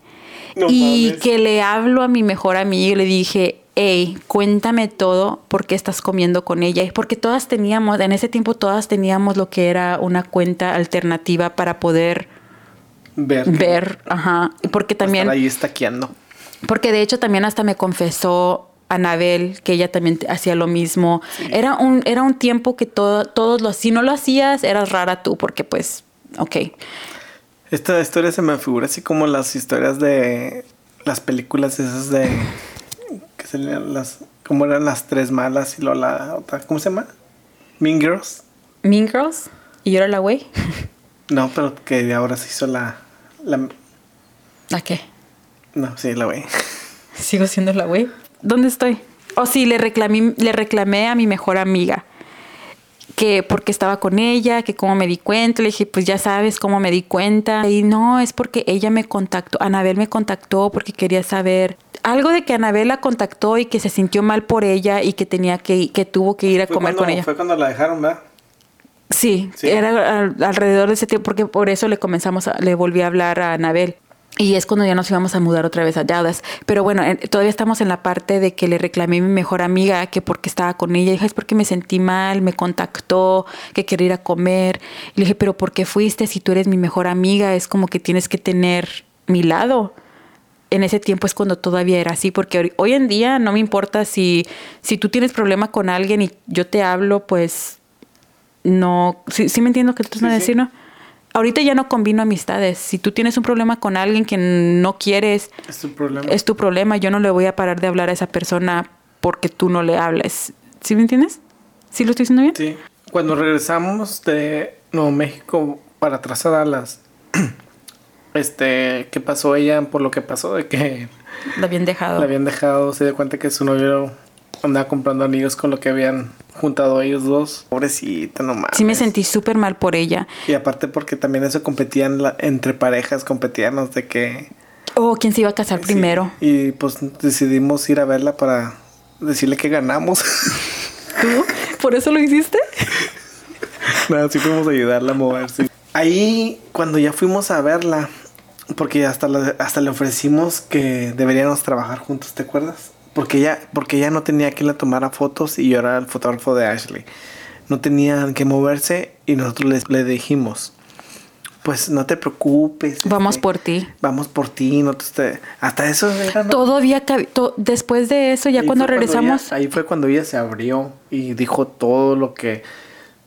No y mames. que le hablo a mi mejor amiga y le dije, hey, cuéntame todo por qué estás comiendo con ella. Y Porque todas teníamos, en ese tiempo todas teníamos lo que era una cuenta alternativa para poder Ver. ver. Ajá. Porque también... Estar ahí estaqueando. Porque de hecho también hasta me confesó Anabel que ella también hacía lo mismo. Era un era un tiempo que todo, todos lo si no lo hacías eras rara tú porque pues ok. Esta historia se me figura así como las historias de las películas esas de que salían las como eran las tres malas y luego la otra ¿cómo se llama? Mean Girls. Mean Girls y yo era la güey. No, pero que ahora se hizo la la ¿A qué? No, sí, la güey. Sigo siendo la güey. ¿Dónde estoy? Oh, sí, le reclamé, le reclamé a mi mejor amiga que porque estaba con ella, que cómo me di cuenta. Le dije, pues ya sabes cómo me di cuenta. Y no, es porque ella me contactó. Anabel me contactó porque quería saber algo de que Anabel la contactó y que se sintió mal por ella y que tenía que, que tuvo que ir a comer cuando, con ella. Fue cuando la dejaron, ¿verdad? Sí, Sí. era al- alrededor de ese tiempo, porque por eso le comenzamos, a- le volví a hablar a Anabel. Y es cuando ya nos íbamos a mudar otra vez a Dallas. Pero bueno, en- todavía estamos en la parte de que le reclamé a mi mejor amiga que porque estaba con ella. Dije, es porque me sentí mal, me contactó, que quería ir a comer. Y le dije, pero ¿por qué fuiste? Si tú eres mi mejor amiga, es como que tienes que tener mi lado. En ese tiempo es cuando todavía era así, porque hoy- en día no me importa si, si tú tienes problema con alguien y yo te hablo, pues no, sí, sí me entiendo que tú estás Sí, a sí. decir, ¿no? Ahorita ya no combino amistades. Si tú tienes un problema con alguien que no quieres, Es tu problema. es tu problema. Yo no le voy a parar de hablar a esa persona porque tú no le hables. ¿Sí me entiendes? ¿Sí lo estoy diciendo bien? Sí. Cuando regresamos de Nuevo México para Dallas, este, ¿qué pasó ella por lo que pasó? De que La habían dejado. la habían dejado, se dio cuenta que su novio andaba comprando anillos con lo que habían juntado ellos dos. Pobrecita, no mames. Sí me sentí súper mal por ella. Y aparte porque también eso competían la- entre parejas, competían los de que... Oh, ¿quién se iba a casar sí, primero? y pues decidimos ir a verla para decirle que ganamos. ¿Tú? ¿Por eso lo hiciste? Nada, sí fuimos a ayudarla a moverse. Ahí, cuando ya fuimos a verla, porque hasta, la- hasta le ofrecimos que deberíamos trabajar juntos, ¿te acuerdas? Porque ella, porque ella no tenía quien la tomara fotos y yo era el fotógrafo de Ashley. No tenían que moverse y nosotros les, le dijimos, pues no te preocupes. Vamos este, por ti. Vamos por ti. No te- hasta eso era, ¿no? Todavía to- después de eso, ya Ahí cuando regresamos, ella- ahí fue cuando ella se abrió y dijo todo lo que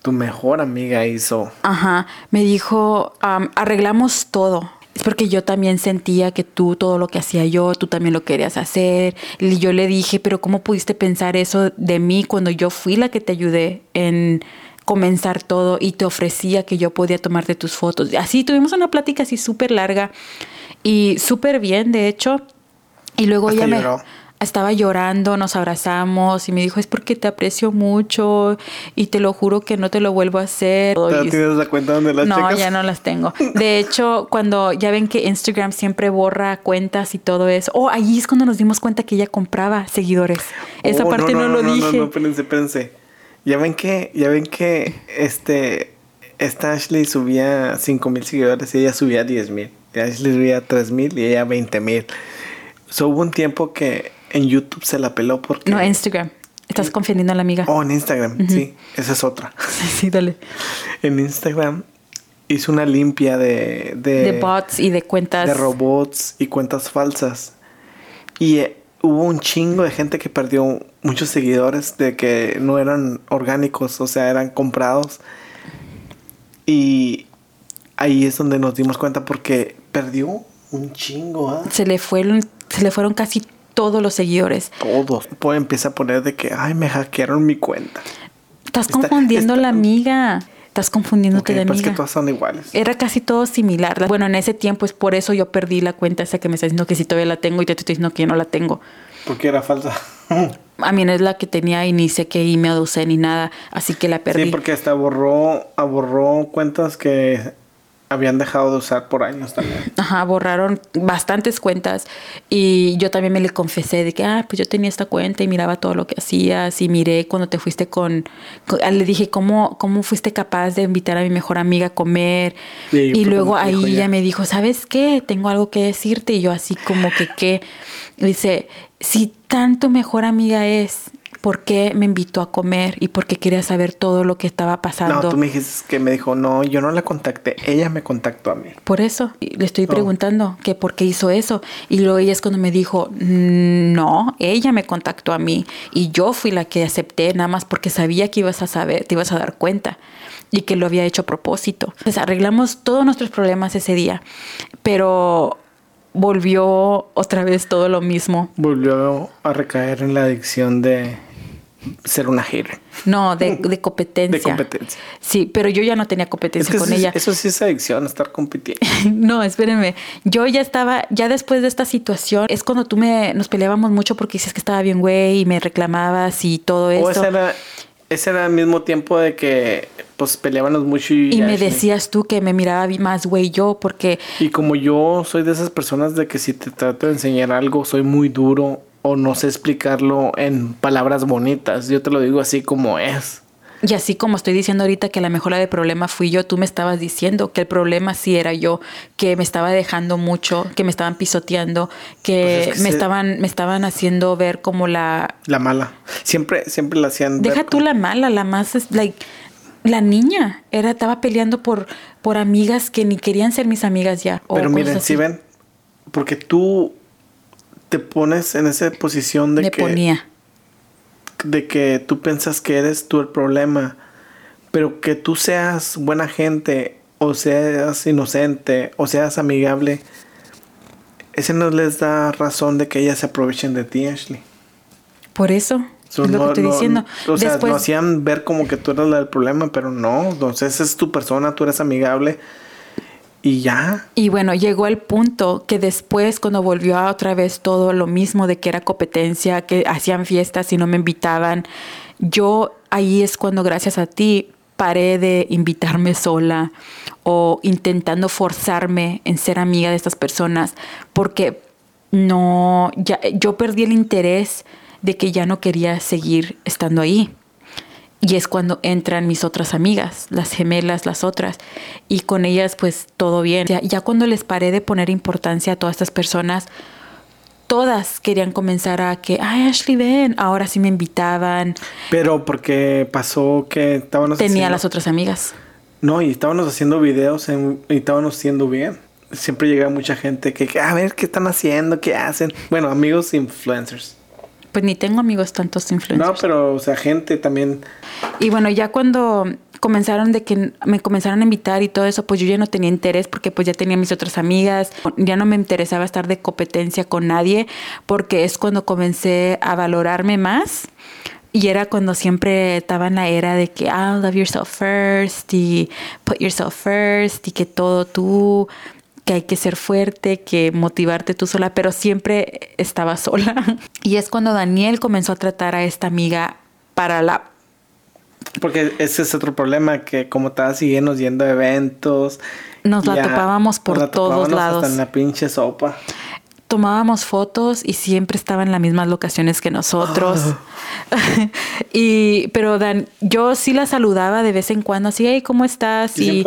tu mejor amiga hizo. Ajá, me dijo, am, arreglamos todo. Es porque yo también sentía que tú todo lo que hacía yo, tú también lo querías hacer. Y yo le dije, pero ¿cómo pudiste pensar eso de mí cuando yo fui la que te ayudé en comenzar todo y te ofrecía que yo podía tomarte tus fotos? Así tuvimos una plática así súper larga y súper bien, de hecho. Y luego Hasta ella me lloró. Estaba llorando, nos abrazamos y me dijo, es porque te aprecio mucho y te lo juro que no te lo vuelvo a hacer. ¿Ya Y- tienes la cuenta donde las no, checas? ya no las tengo. De hecho, cuando ya ven que Instagram siempre borra cuentas y todo eso. Oh, ahí es cuando nos dimos cuenta que ella compraba seguidores. Esa Oh, parte no, lo no, dije. No, no, espérense, espérense. Ya ven que, ya ven que este, esta Ashley subía 5 mil seguidores y ella subía 10 mil. Ashley subía 3 mil y ella 20 mil. So, hubo un tiempo que en YouTube se la peló porque... No, Instagram. Estás confundiendo a la amiga. Oh, en Instagram, sí. Esa es otra. Sí, sí, dale. En Instagram hizo una limpia de... De, De bots y de cuentas. de robots y cuentas falsas. Y eh, hubo un chingo de gente que perdió muchos seguidores de que no eran orgánicos, o sea, eran comprados. Y ahí es donde nos dimos cuenta porque perdió un chingo, ¿ah? Se le fueron, se le fueron casi todos los seguidores. Todos. Pues empieza a poner de que, ay, me hackearon mi cuenta. Estás Está- confundiendo está- la amiga. Estás confundiéndote Ok, de pues amiga. que todas son iguales. Era casi todo similar. Bueno, en ese tiempo es por eso yo perdí la cuenta esa que me está diciendo que si todavía la tengo y te estoy diciendo que yo no la tengo. Porque era falsa. A mí no es la que tenía y ni sé qué email usé ni nada, así que la perdí. Sí, porque hasta borró, borró cuentas que habían dejado de usar por años también. Ajá, borraron bastantes cuentas y yo también me le confesé de que, ah, pues yo tenía esta cuenta y miraba todo lo que hacías y miré cuando te fuiste con, con- ah, le dije, ¿cómo, ¿cómo fuiste capaz de invitar a mi mejor amiga a comer? Y Y, luego ahí ella ya. me dijo, ¿sabes qué? Tengo algo que decirte y yo así como que, ¿qué? Dice, si tanto mejor amiga es, ¿por qué me invitó a comer y por qué quería saber todo lo que estaba pasando? No, tú me dijiste que me dijo, no, yo no la contacté, ella me contactó a mí. Por eso le estoy Oh. preguntando que por qué hizo eso. Y luego ella es cuando me dijo, "Mm, no, ella me contactó a mí y yo fui la que acepté nada más porque sabía que ibas a saber, te ibas a dar cuenta y que lo había hecho a propósito. Entonces arreglamos todos nuestros problemas ese día, pero volvió otra vez todo lo mismo. Volvió a recaer en la adicción de ser una hater. No, de, de competencia. De competencia. Sí, pero yo ya no tenía competencia Es que con eso, ella. eso sí es adicción, estar compitiendo. No, espérenme. Yo ya estaba, ya después de esta situación, es cuando tú me, nos peleábamos mucho porque dices que estaba bien, güey, y me reclamabas y todo O eso. ese era, ese era al mismo tiempo de que pues peleábamos mucho y, Y me decías tú que me miraba más, güey, yo, porque Y como yo soy de esas personas de que si te trato de enseñar algo, soy muy duro o no sé explicarlo en palabras bonitas. Yo te lo digo así como es. Y así como estoy diciendo ahorita que la mejor de problema fui yo, tú me estabas diciendo que el problema sí era yo, que me estaba dejando mucho, que me estaban pisoteando, que, Pues es que me se- estaban me estaban haciendo ver como la La mala. Siempre, siempre la hacían. ver Deja tú como- la mala, la más es like la niña era estaba peleando por por amigas que ni querían ser mis amigas ya. Pero miren, si ven, porque tú te pones en esa posición de me que, ponía. de que tú piensas que eres tú el problema, pero que tú seas buena gente o seas inocente o seas amigable, ese no les da razón de que ellas se aprovechen de ti, Ashley. Por eso So, es lo no- que estoy no- diciendo. O sea, Después lo hacían ver como que tú eras la del problema, pero no. Entonces es tu persona, tú eres amigable y ya. Y bueno, llegó el punto que después, cuando volvió a otra vez todo lo mismo de que era competencia, que hacían fiestas y no me invitaban, yo ahí es cuando, gracias a ti, paré de invitarme sola o intentando forzarme en ser amiga de estas personas, porque no, ya, yo perdí el interés de que ya no quería seguir estando ahí. Y es cuando entran mis otras amigas, las gemelas, las otras. Y con ellas pues todo bien. Ya, ya cuando les paré de poner importancia a todas estas personas, todas querían comenzar a que, ay Ashley, ven, ahora sí me invitaban. Pero porque pasó que estábamos Tenía haciendo- las otras amigas. No, y estábamos haciendo videos en- y estábamos haciendo bien. Siempre llega mucha gente que, a ver qué están haciendo, qué hacen. Bueno, amigos influencers. Pues ni tengo amigos tantos influencers. No, pero, o sea, gente también. Y bueno, ya cuando, comenzaron de que me comenzaron a invitar y todo eso, pues yo ya no tenía interés porque pues ya tenía mis otras amigas, ya no me interesaba estar de competencia con nadie porque es cuando comencé a valorarme más. Y era cuando siempre estaba en la era de que, ah, love yourself first y put yourself first y que todo tú, que hay que ser fuerte, que motivarte tú sola, pero siempre estaba sola. Y es cuando Daniel comenzó a tratar a esta amiga para la Porque ese es otro problema, que como estaba siguiendo yendo a eventos. Nos la topábamos por nos la todos topábamos lados. Hasta en la pinche sopa. Tomábamos fotos y siempre estaba en las mismas locaciones que nosotros. Ah. y pero Dan, yo sí la saludaba de vez en cuando, así, hey, ¿cómo estás? Y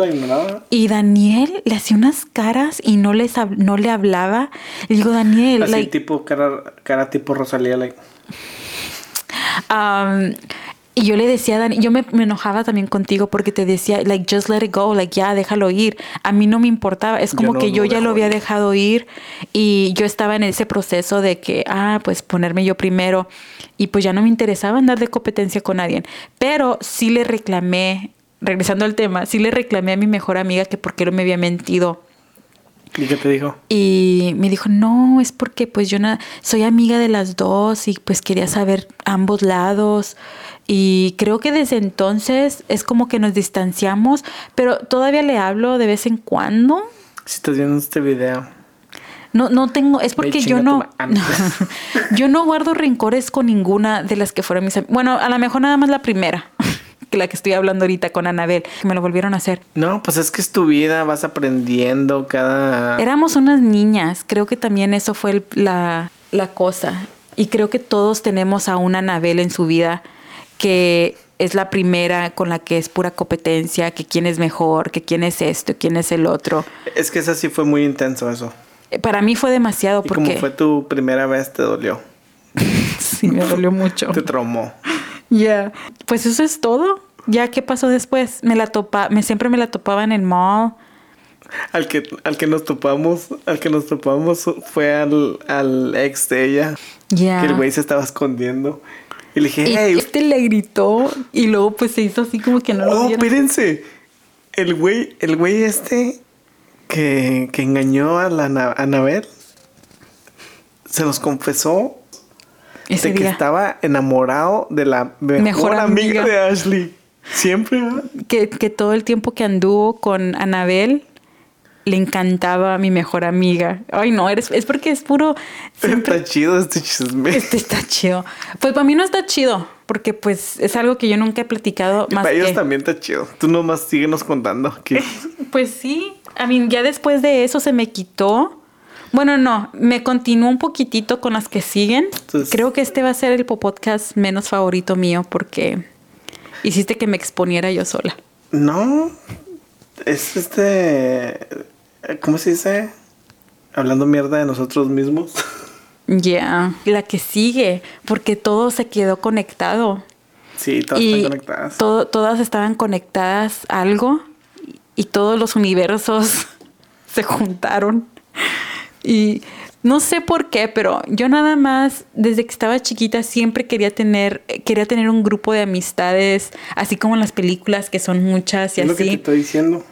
Y, Daniel le hacía unas caras y no les no le hablaba. Le digo, Daniel, Así like, tipo cara, cara tipo Rosalía. Like. Um, y yo le decía a Dani, yo me, me enojaba también contigo porque te decía, like, just let it go, like, ya, déjalo ir. A mí no me importaba, es Yo como no que yo ya lo había ir. dejado ir y yo estaba en ese proceso de que, ah, pues ponerme yo primero y pues ya no me interesaba andar de competencia con nadie. Pero sí le reclamé, regresando al tema, sí le reclamé a mi mejor amiga que por qué no me había mentido. ¿Y qué te dijo? Y me dijo, no, es porque pues yo soy amiga de las dos y pues quería saber ambos lados. Y creo que desde entonces es como que nos distanciamos, pero todavía le hablo de vez en cuando. Si estás viendo este video. No, no tengo, es porque yo no, yo no guardo rencores con ninguna de las que fueron mis am- Bueno, a lo mejor nada más la primera, que la que estoy hablando ahorita con Anabel, que me lo volvieron a hacer. No, pues es que es tu vida, vas aprendiendo cada... Éramos unas niñas, creo que también eso fue el- la, la cosa. Y creo que todos tenemos a una Anabel en su vida que es la primera con la que es pura competencia, que quién es mejor, que quién es esto, quién es el otro. Es que eso sí fue muy intenso eso. Eh, Para mí fue demasiado Y porque como fue tu primera vez, te dolió. sí me dolió mucho. Te traumó. Ya. Pues eso es todo. Ya qué pasó después? Me la topa, me siempre me la topaba en el mall. Al que, al que nos topamos, al que nos topamos fue al, al ex de ella. Ya. Que el güey se estaba escondiendo. Y le dije, Y hey, este le gritó y luego pues se hizo así como que no lo oh, vieron. espérense. El güey, el güey este que, que engañó a la Ana- Anabel se nos confesó Ese de que estaba enamorado de la mejor, Mejor amiga. amiga. de Ashley. Siempre, que, que todo el tiempo que anduvo con Anabel le encantaba a mi mejor amiga. Ay, no, eres, es porque es puro. Siempre, Está chido este chisme. este está chido. Pues para mí no está chido, porque pues es algo que yo nunca he platicado Y más para ellos que- también está chido. Tú nomás síguenos contando. Que Pues sí, a mí ya después de eso se me quitó. Bueno, no, me continuó un poquitito con las que siguen. Entonces- Creo que este va a ser el podcast menos favorito mío porque hiciste que me exponiera yo sola. no, es este. ¿Cómo se dice? Hablando mierda de nosotros mismos. Ya, la que sigue, porque todo se quedó conectado. Sí, todas y están conectadas. todo- todas estaban conectadas a algo y todos los universos se juntaron. Y no sé por qué, pero yo nada más desde que estaba chiquita siempre quería tener quería tener un grupo de amistades, así como en las películas que son muchas y es lo que te así. estoy diciendo.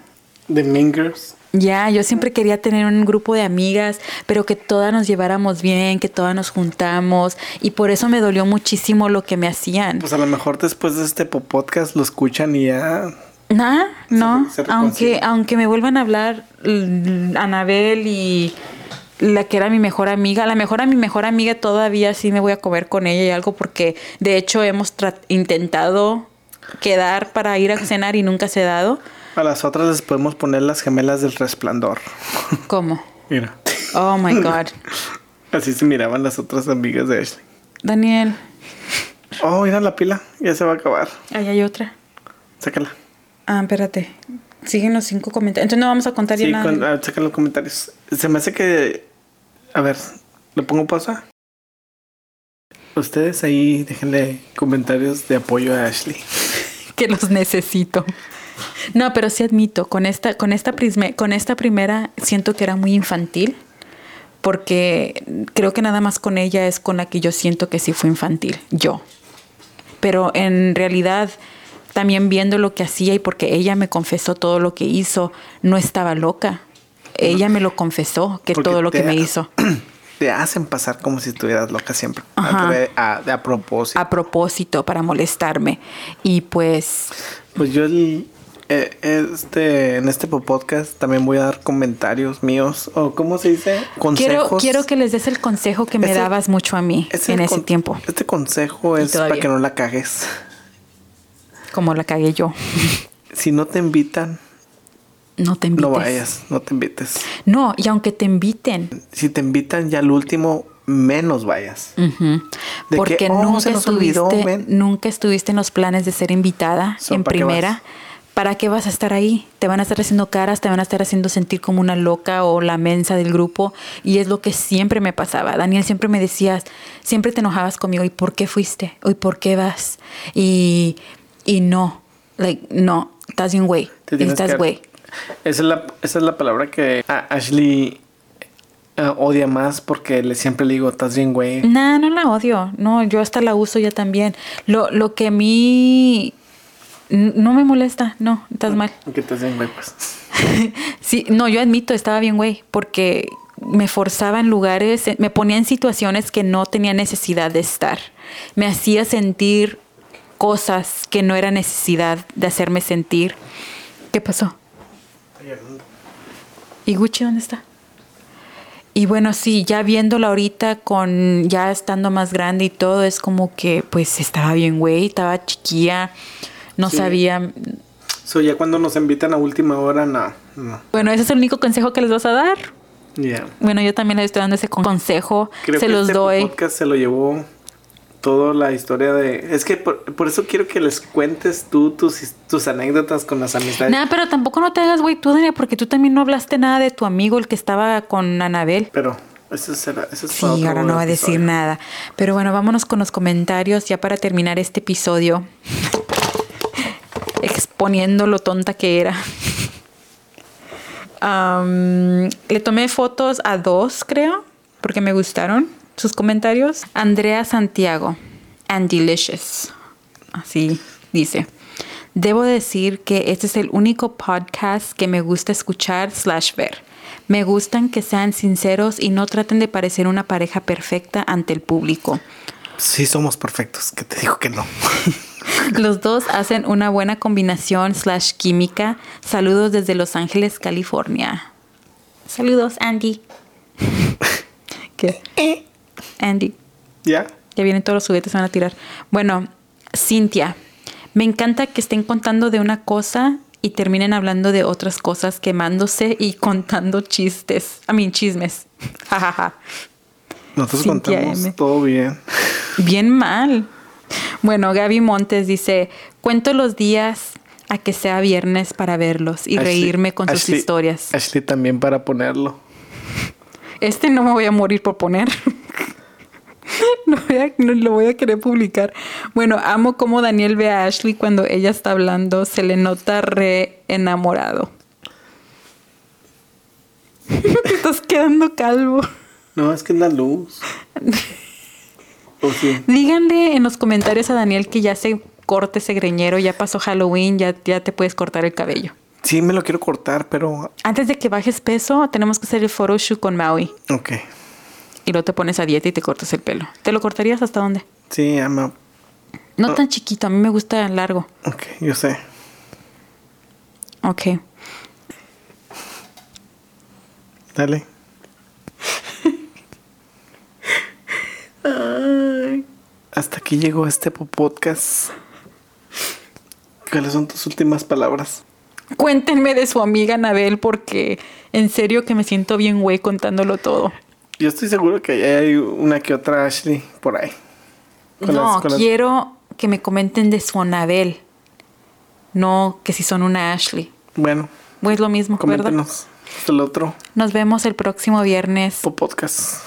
De Mingers. Ya, yo siempre quería tener un grupo de amigas, pero que todas nos lleváramos bien, que todas nos juntamos y por eso me dolió muchísimo lo que me hacían. Pues a lo mejor después de este po- podcast lo escuchan y ya. Nah, no. aunque, aunque me vuelvan a hablar mm, Anabel y la que era mi mejor amiga, la mejor a mi mejor amiga todavía sí me voy a comer con ella y algo porque de hecho hemos intentado quedar para ir a cenar y nunca se ha dado. A las otras les podemos poner las gemelas del resplandor. ¿Cómo? Mira. Oh my God. Así se miraban las otras amigas de Ashley. Daniel, Oh, mira la pila. Ya se va a acabar. ahí hay otra. Sácala. Ah, espérate. Siguen los cinco comentarios. Entonces no vamos a contar ya Sí, nada. con, ah, saca los comentarios. Se me hace que. A ver, ¿le pongo pausa? Ustedes ahí déjenle comentarios de apoyo a Ashley. que los necesito. No, pero sí admito, con esta, con esta prisme- con esta primera siento que era muy infantil. Porque creo que nada más con ella es con la que yo siento que sí fue infantil, yo. Pero en realidad también viendo lo que hacía y porque ella me confesó todo lo que hizo, no estaba loca. Ella me lo confesó, que Porque todo lo que me hizo. Te hacen pasar como si estuvieras loca siempre. Ajá. A, a- a propósito. A propósito, para molestarme. Y pues, Pues yo el- eh, este, en este podcast también voy a dar comentarios míos. O ¿cómo se dice? quiero, Consejos. quiero que les des el consejo que me Este- dabas mucho a mí en ese tiempo, Este consejo es para que no la cagues. Como la cagué yo. Si no te invitan, No te invites. no vayas, no te invites. No, y aunque te inviten, Si te invitan ya al último, menos vayas. De Porque que, oh, nunca, olvidó, estuviste, nunca estuviste en los planes de ser invitada So, en ¿para qué primera. ¿Para qué vas a estar ahí? Te van a estar haciendo caras, te van a estar haciendo sentir como una loca o la mensa del grupo. Y es lo que siempre me pasaba. Daniel siempre me decías, siempre te enojabas conmigo. ¿Y por qué fuiste? ¿Y por qué vas? Y, y no, like, no, estás bien güey. Estás güey. Esa es la, esa es la palabra que a- Ashley eh, odia más porque le siempre le digo, estás bien, güey. No, no la odio. No, yo hasta la uso ya también. Lo, lo que a mí no me molesta. No, estás mal. Que estás bien, güey, pues. Sí, no, yo admito, estaba bien, güey, porque me forzaba en lugares, eh, me ponía en situaciones que no tenía necesidad de estar. Me hacía sentir cosas que no era necesidad de hacerme sentir. ¿Qué pasó? ¿Y Gucci dónde está? Y bueno, sí, ya viéndola ahorita con ya estando más grande y todo, es como que pues estaba bien, güey, estaba chiquilla, no Sí. sabía. So, ya cuando nos invitan a última hora, no. No. Bueno, ese es el único consejo que les vas a dar. Ya. Bueno, yo también les estoy dando ese con- consejo. Creo se que los este doy. podcast se lo llevó toda la historia de... Es que por, por eso quiero que les cuentes tú tus, tus anécdotas con las amistades. Nada, pero tampoco no te hagas, güey, tú, Daniel, porque tú también no hablaste nada de tu amigo, el que estaba con Anabel. Pero eso será... Eso es Sí, ahora no va a decir nada. Pero bueno, vámonos con los comentarios ya para terminar este episodio. Exponiendo lo tonta que era. Le tomé fotos a dos, creo, porque me gustaron sus comentarios. Andrea Santiago, and delicious. Así dice. Debo decir que este es el único podcast que me gusta escuchar slash ver. Me gustan que sean sinceros y no traten de parecer una pareja perfecta ante el público. Sí, somos perfectos. Que te digo que no. Los dos hacen una buena combinación slash química. Saludos desde Los Ángeles, California. Saludos, Andy. ¿Qué? Andy. ¿Ya? Ya vienen todos los juguetes, se van a tirar. Bueno, Cintia, me encanta que estén contando de una cosa y terminen hablando de otras cosas, quemándose y contando chistes. A mí, chismes. Jajaja. Nosotros Cintia contamos M. todo bien. Bien mal. Bueno, Gaby Montes dice, cuento los días a que sea viernes para verlos y Ashley- reírme con sus historias. Ashley también para ponerlo. Este no me voy a morir por poner. No, voy a- no lo voy a querer publicar. Bueno, amo cómo Daniel ve a Ashley cuando ella está hablando. Se le nota re enamorado. Te estás quedando calvo. No, es que es la luz. ¿O sí? Díganle en los comentarios a Daniel que ya se corte ese greñero. Ya pasó Halloween, ya, ya te puedes cortar el cabello. Sí, me lo quiero cortar, pero... Antes de que bajes peso, tenemos que hacer el photoshoot con Maui. Ok. Y luego te pones a dieta y te cortas el pelo. ¿Te lo cortarías hasta dónde? Sí, ama. No Oh. tan chiquito, a mí me gusta largo. Ok, yo sé. Ok. Dale. Hasta aquí llegó este po- podcast. ¿Cuáles son tus últimas palabras? Cuéntenme de su amiga Anabel porque en serio que me siento bien güey contándolo todo. Yo estoy seguro que hay una que otra Ashley por ahí. Con no, las- con las- quiero que me comenten de su Anabel. No que si son una Ashley. Bueno, Pues lo mismo, ¿verdad? coméntenos el otro Nos vemos el próximo viernes. po- podcast.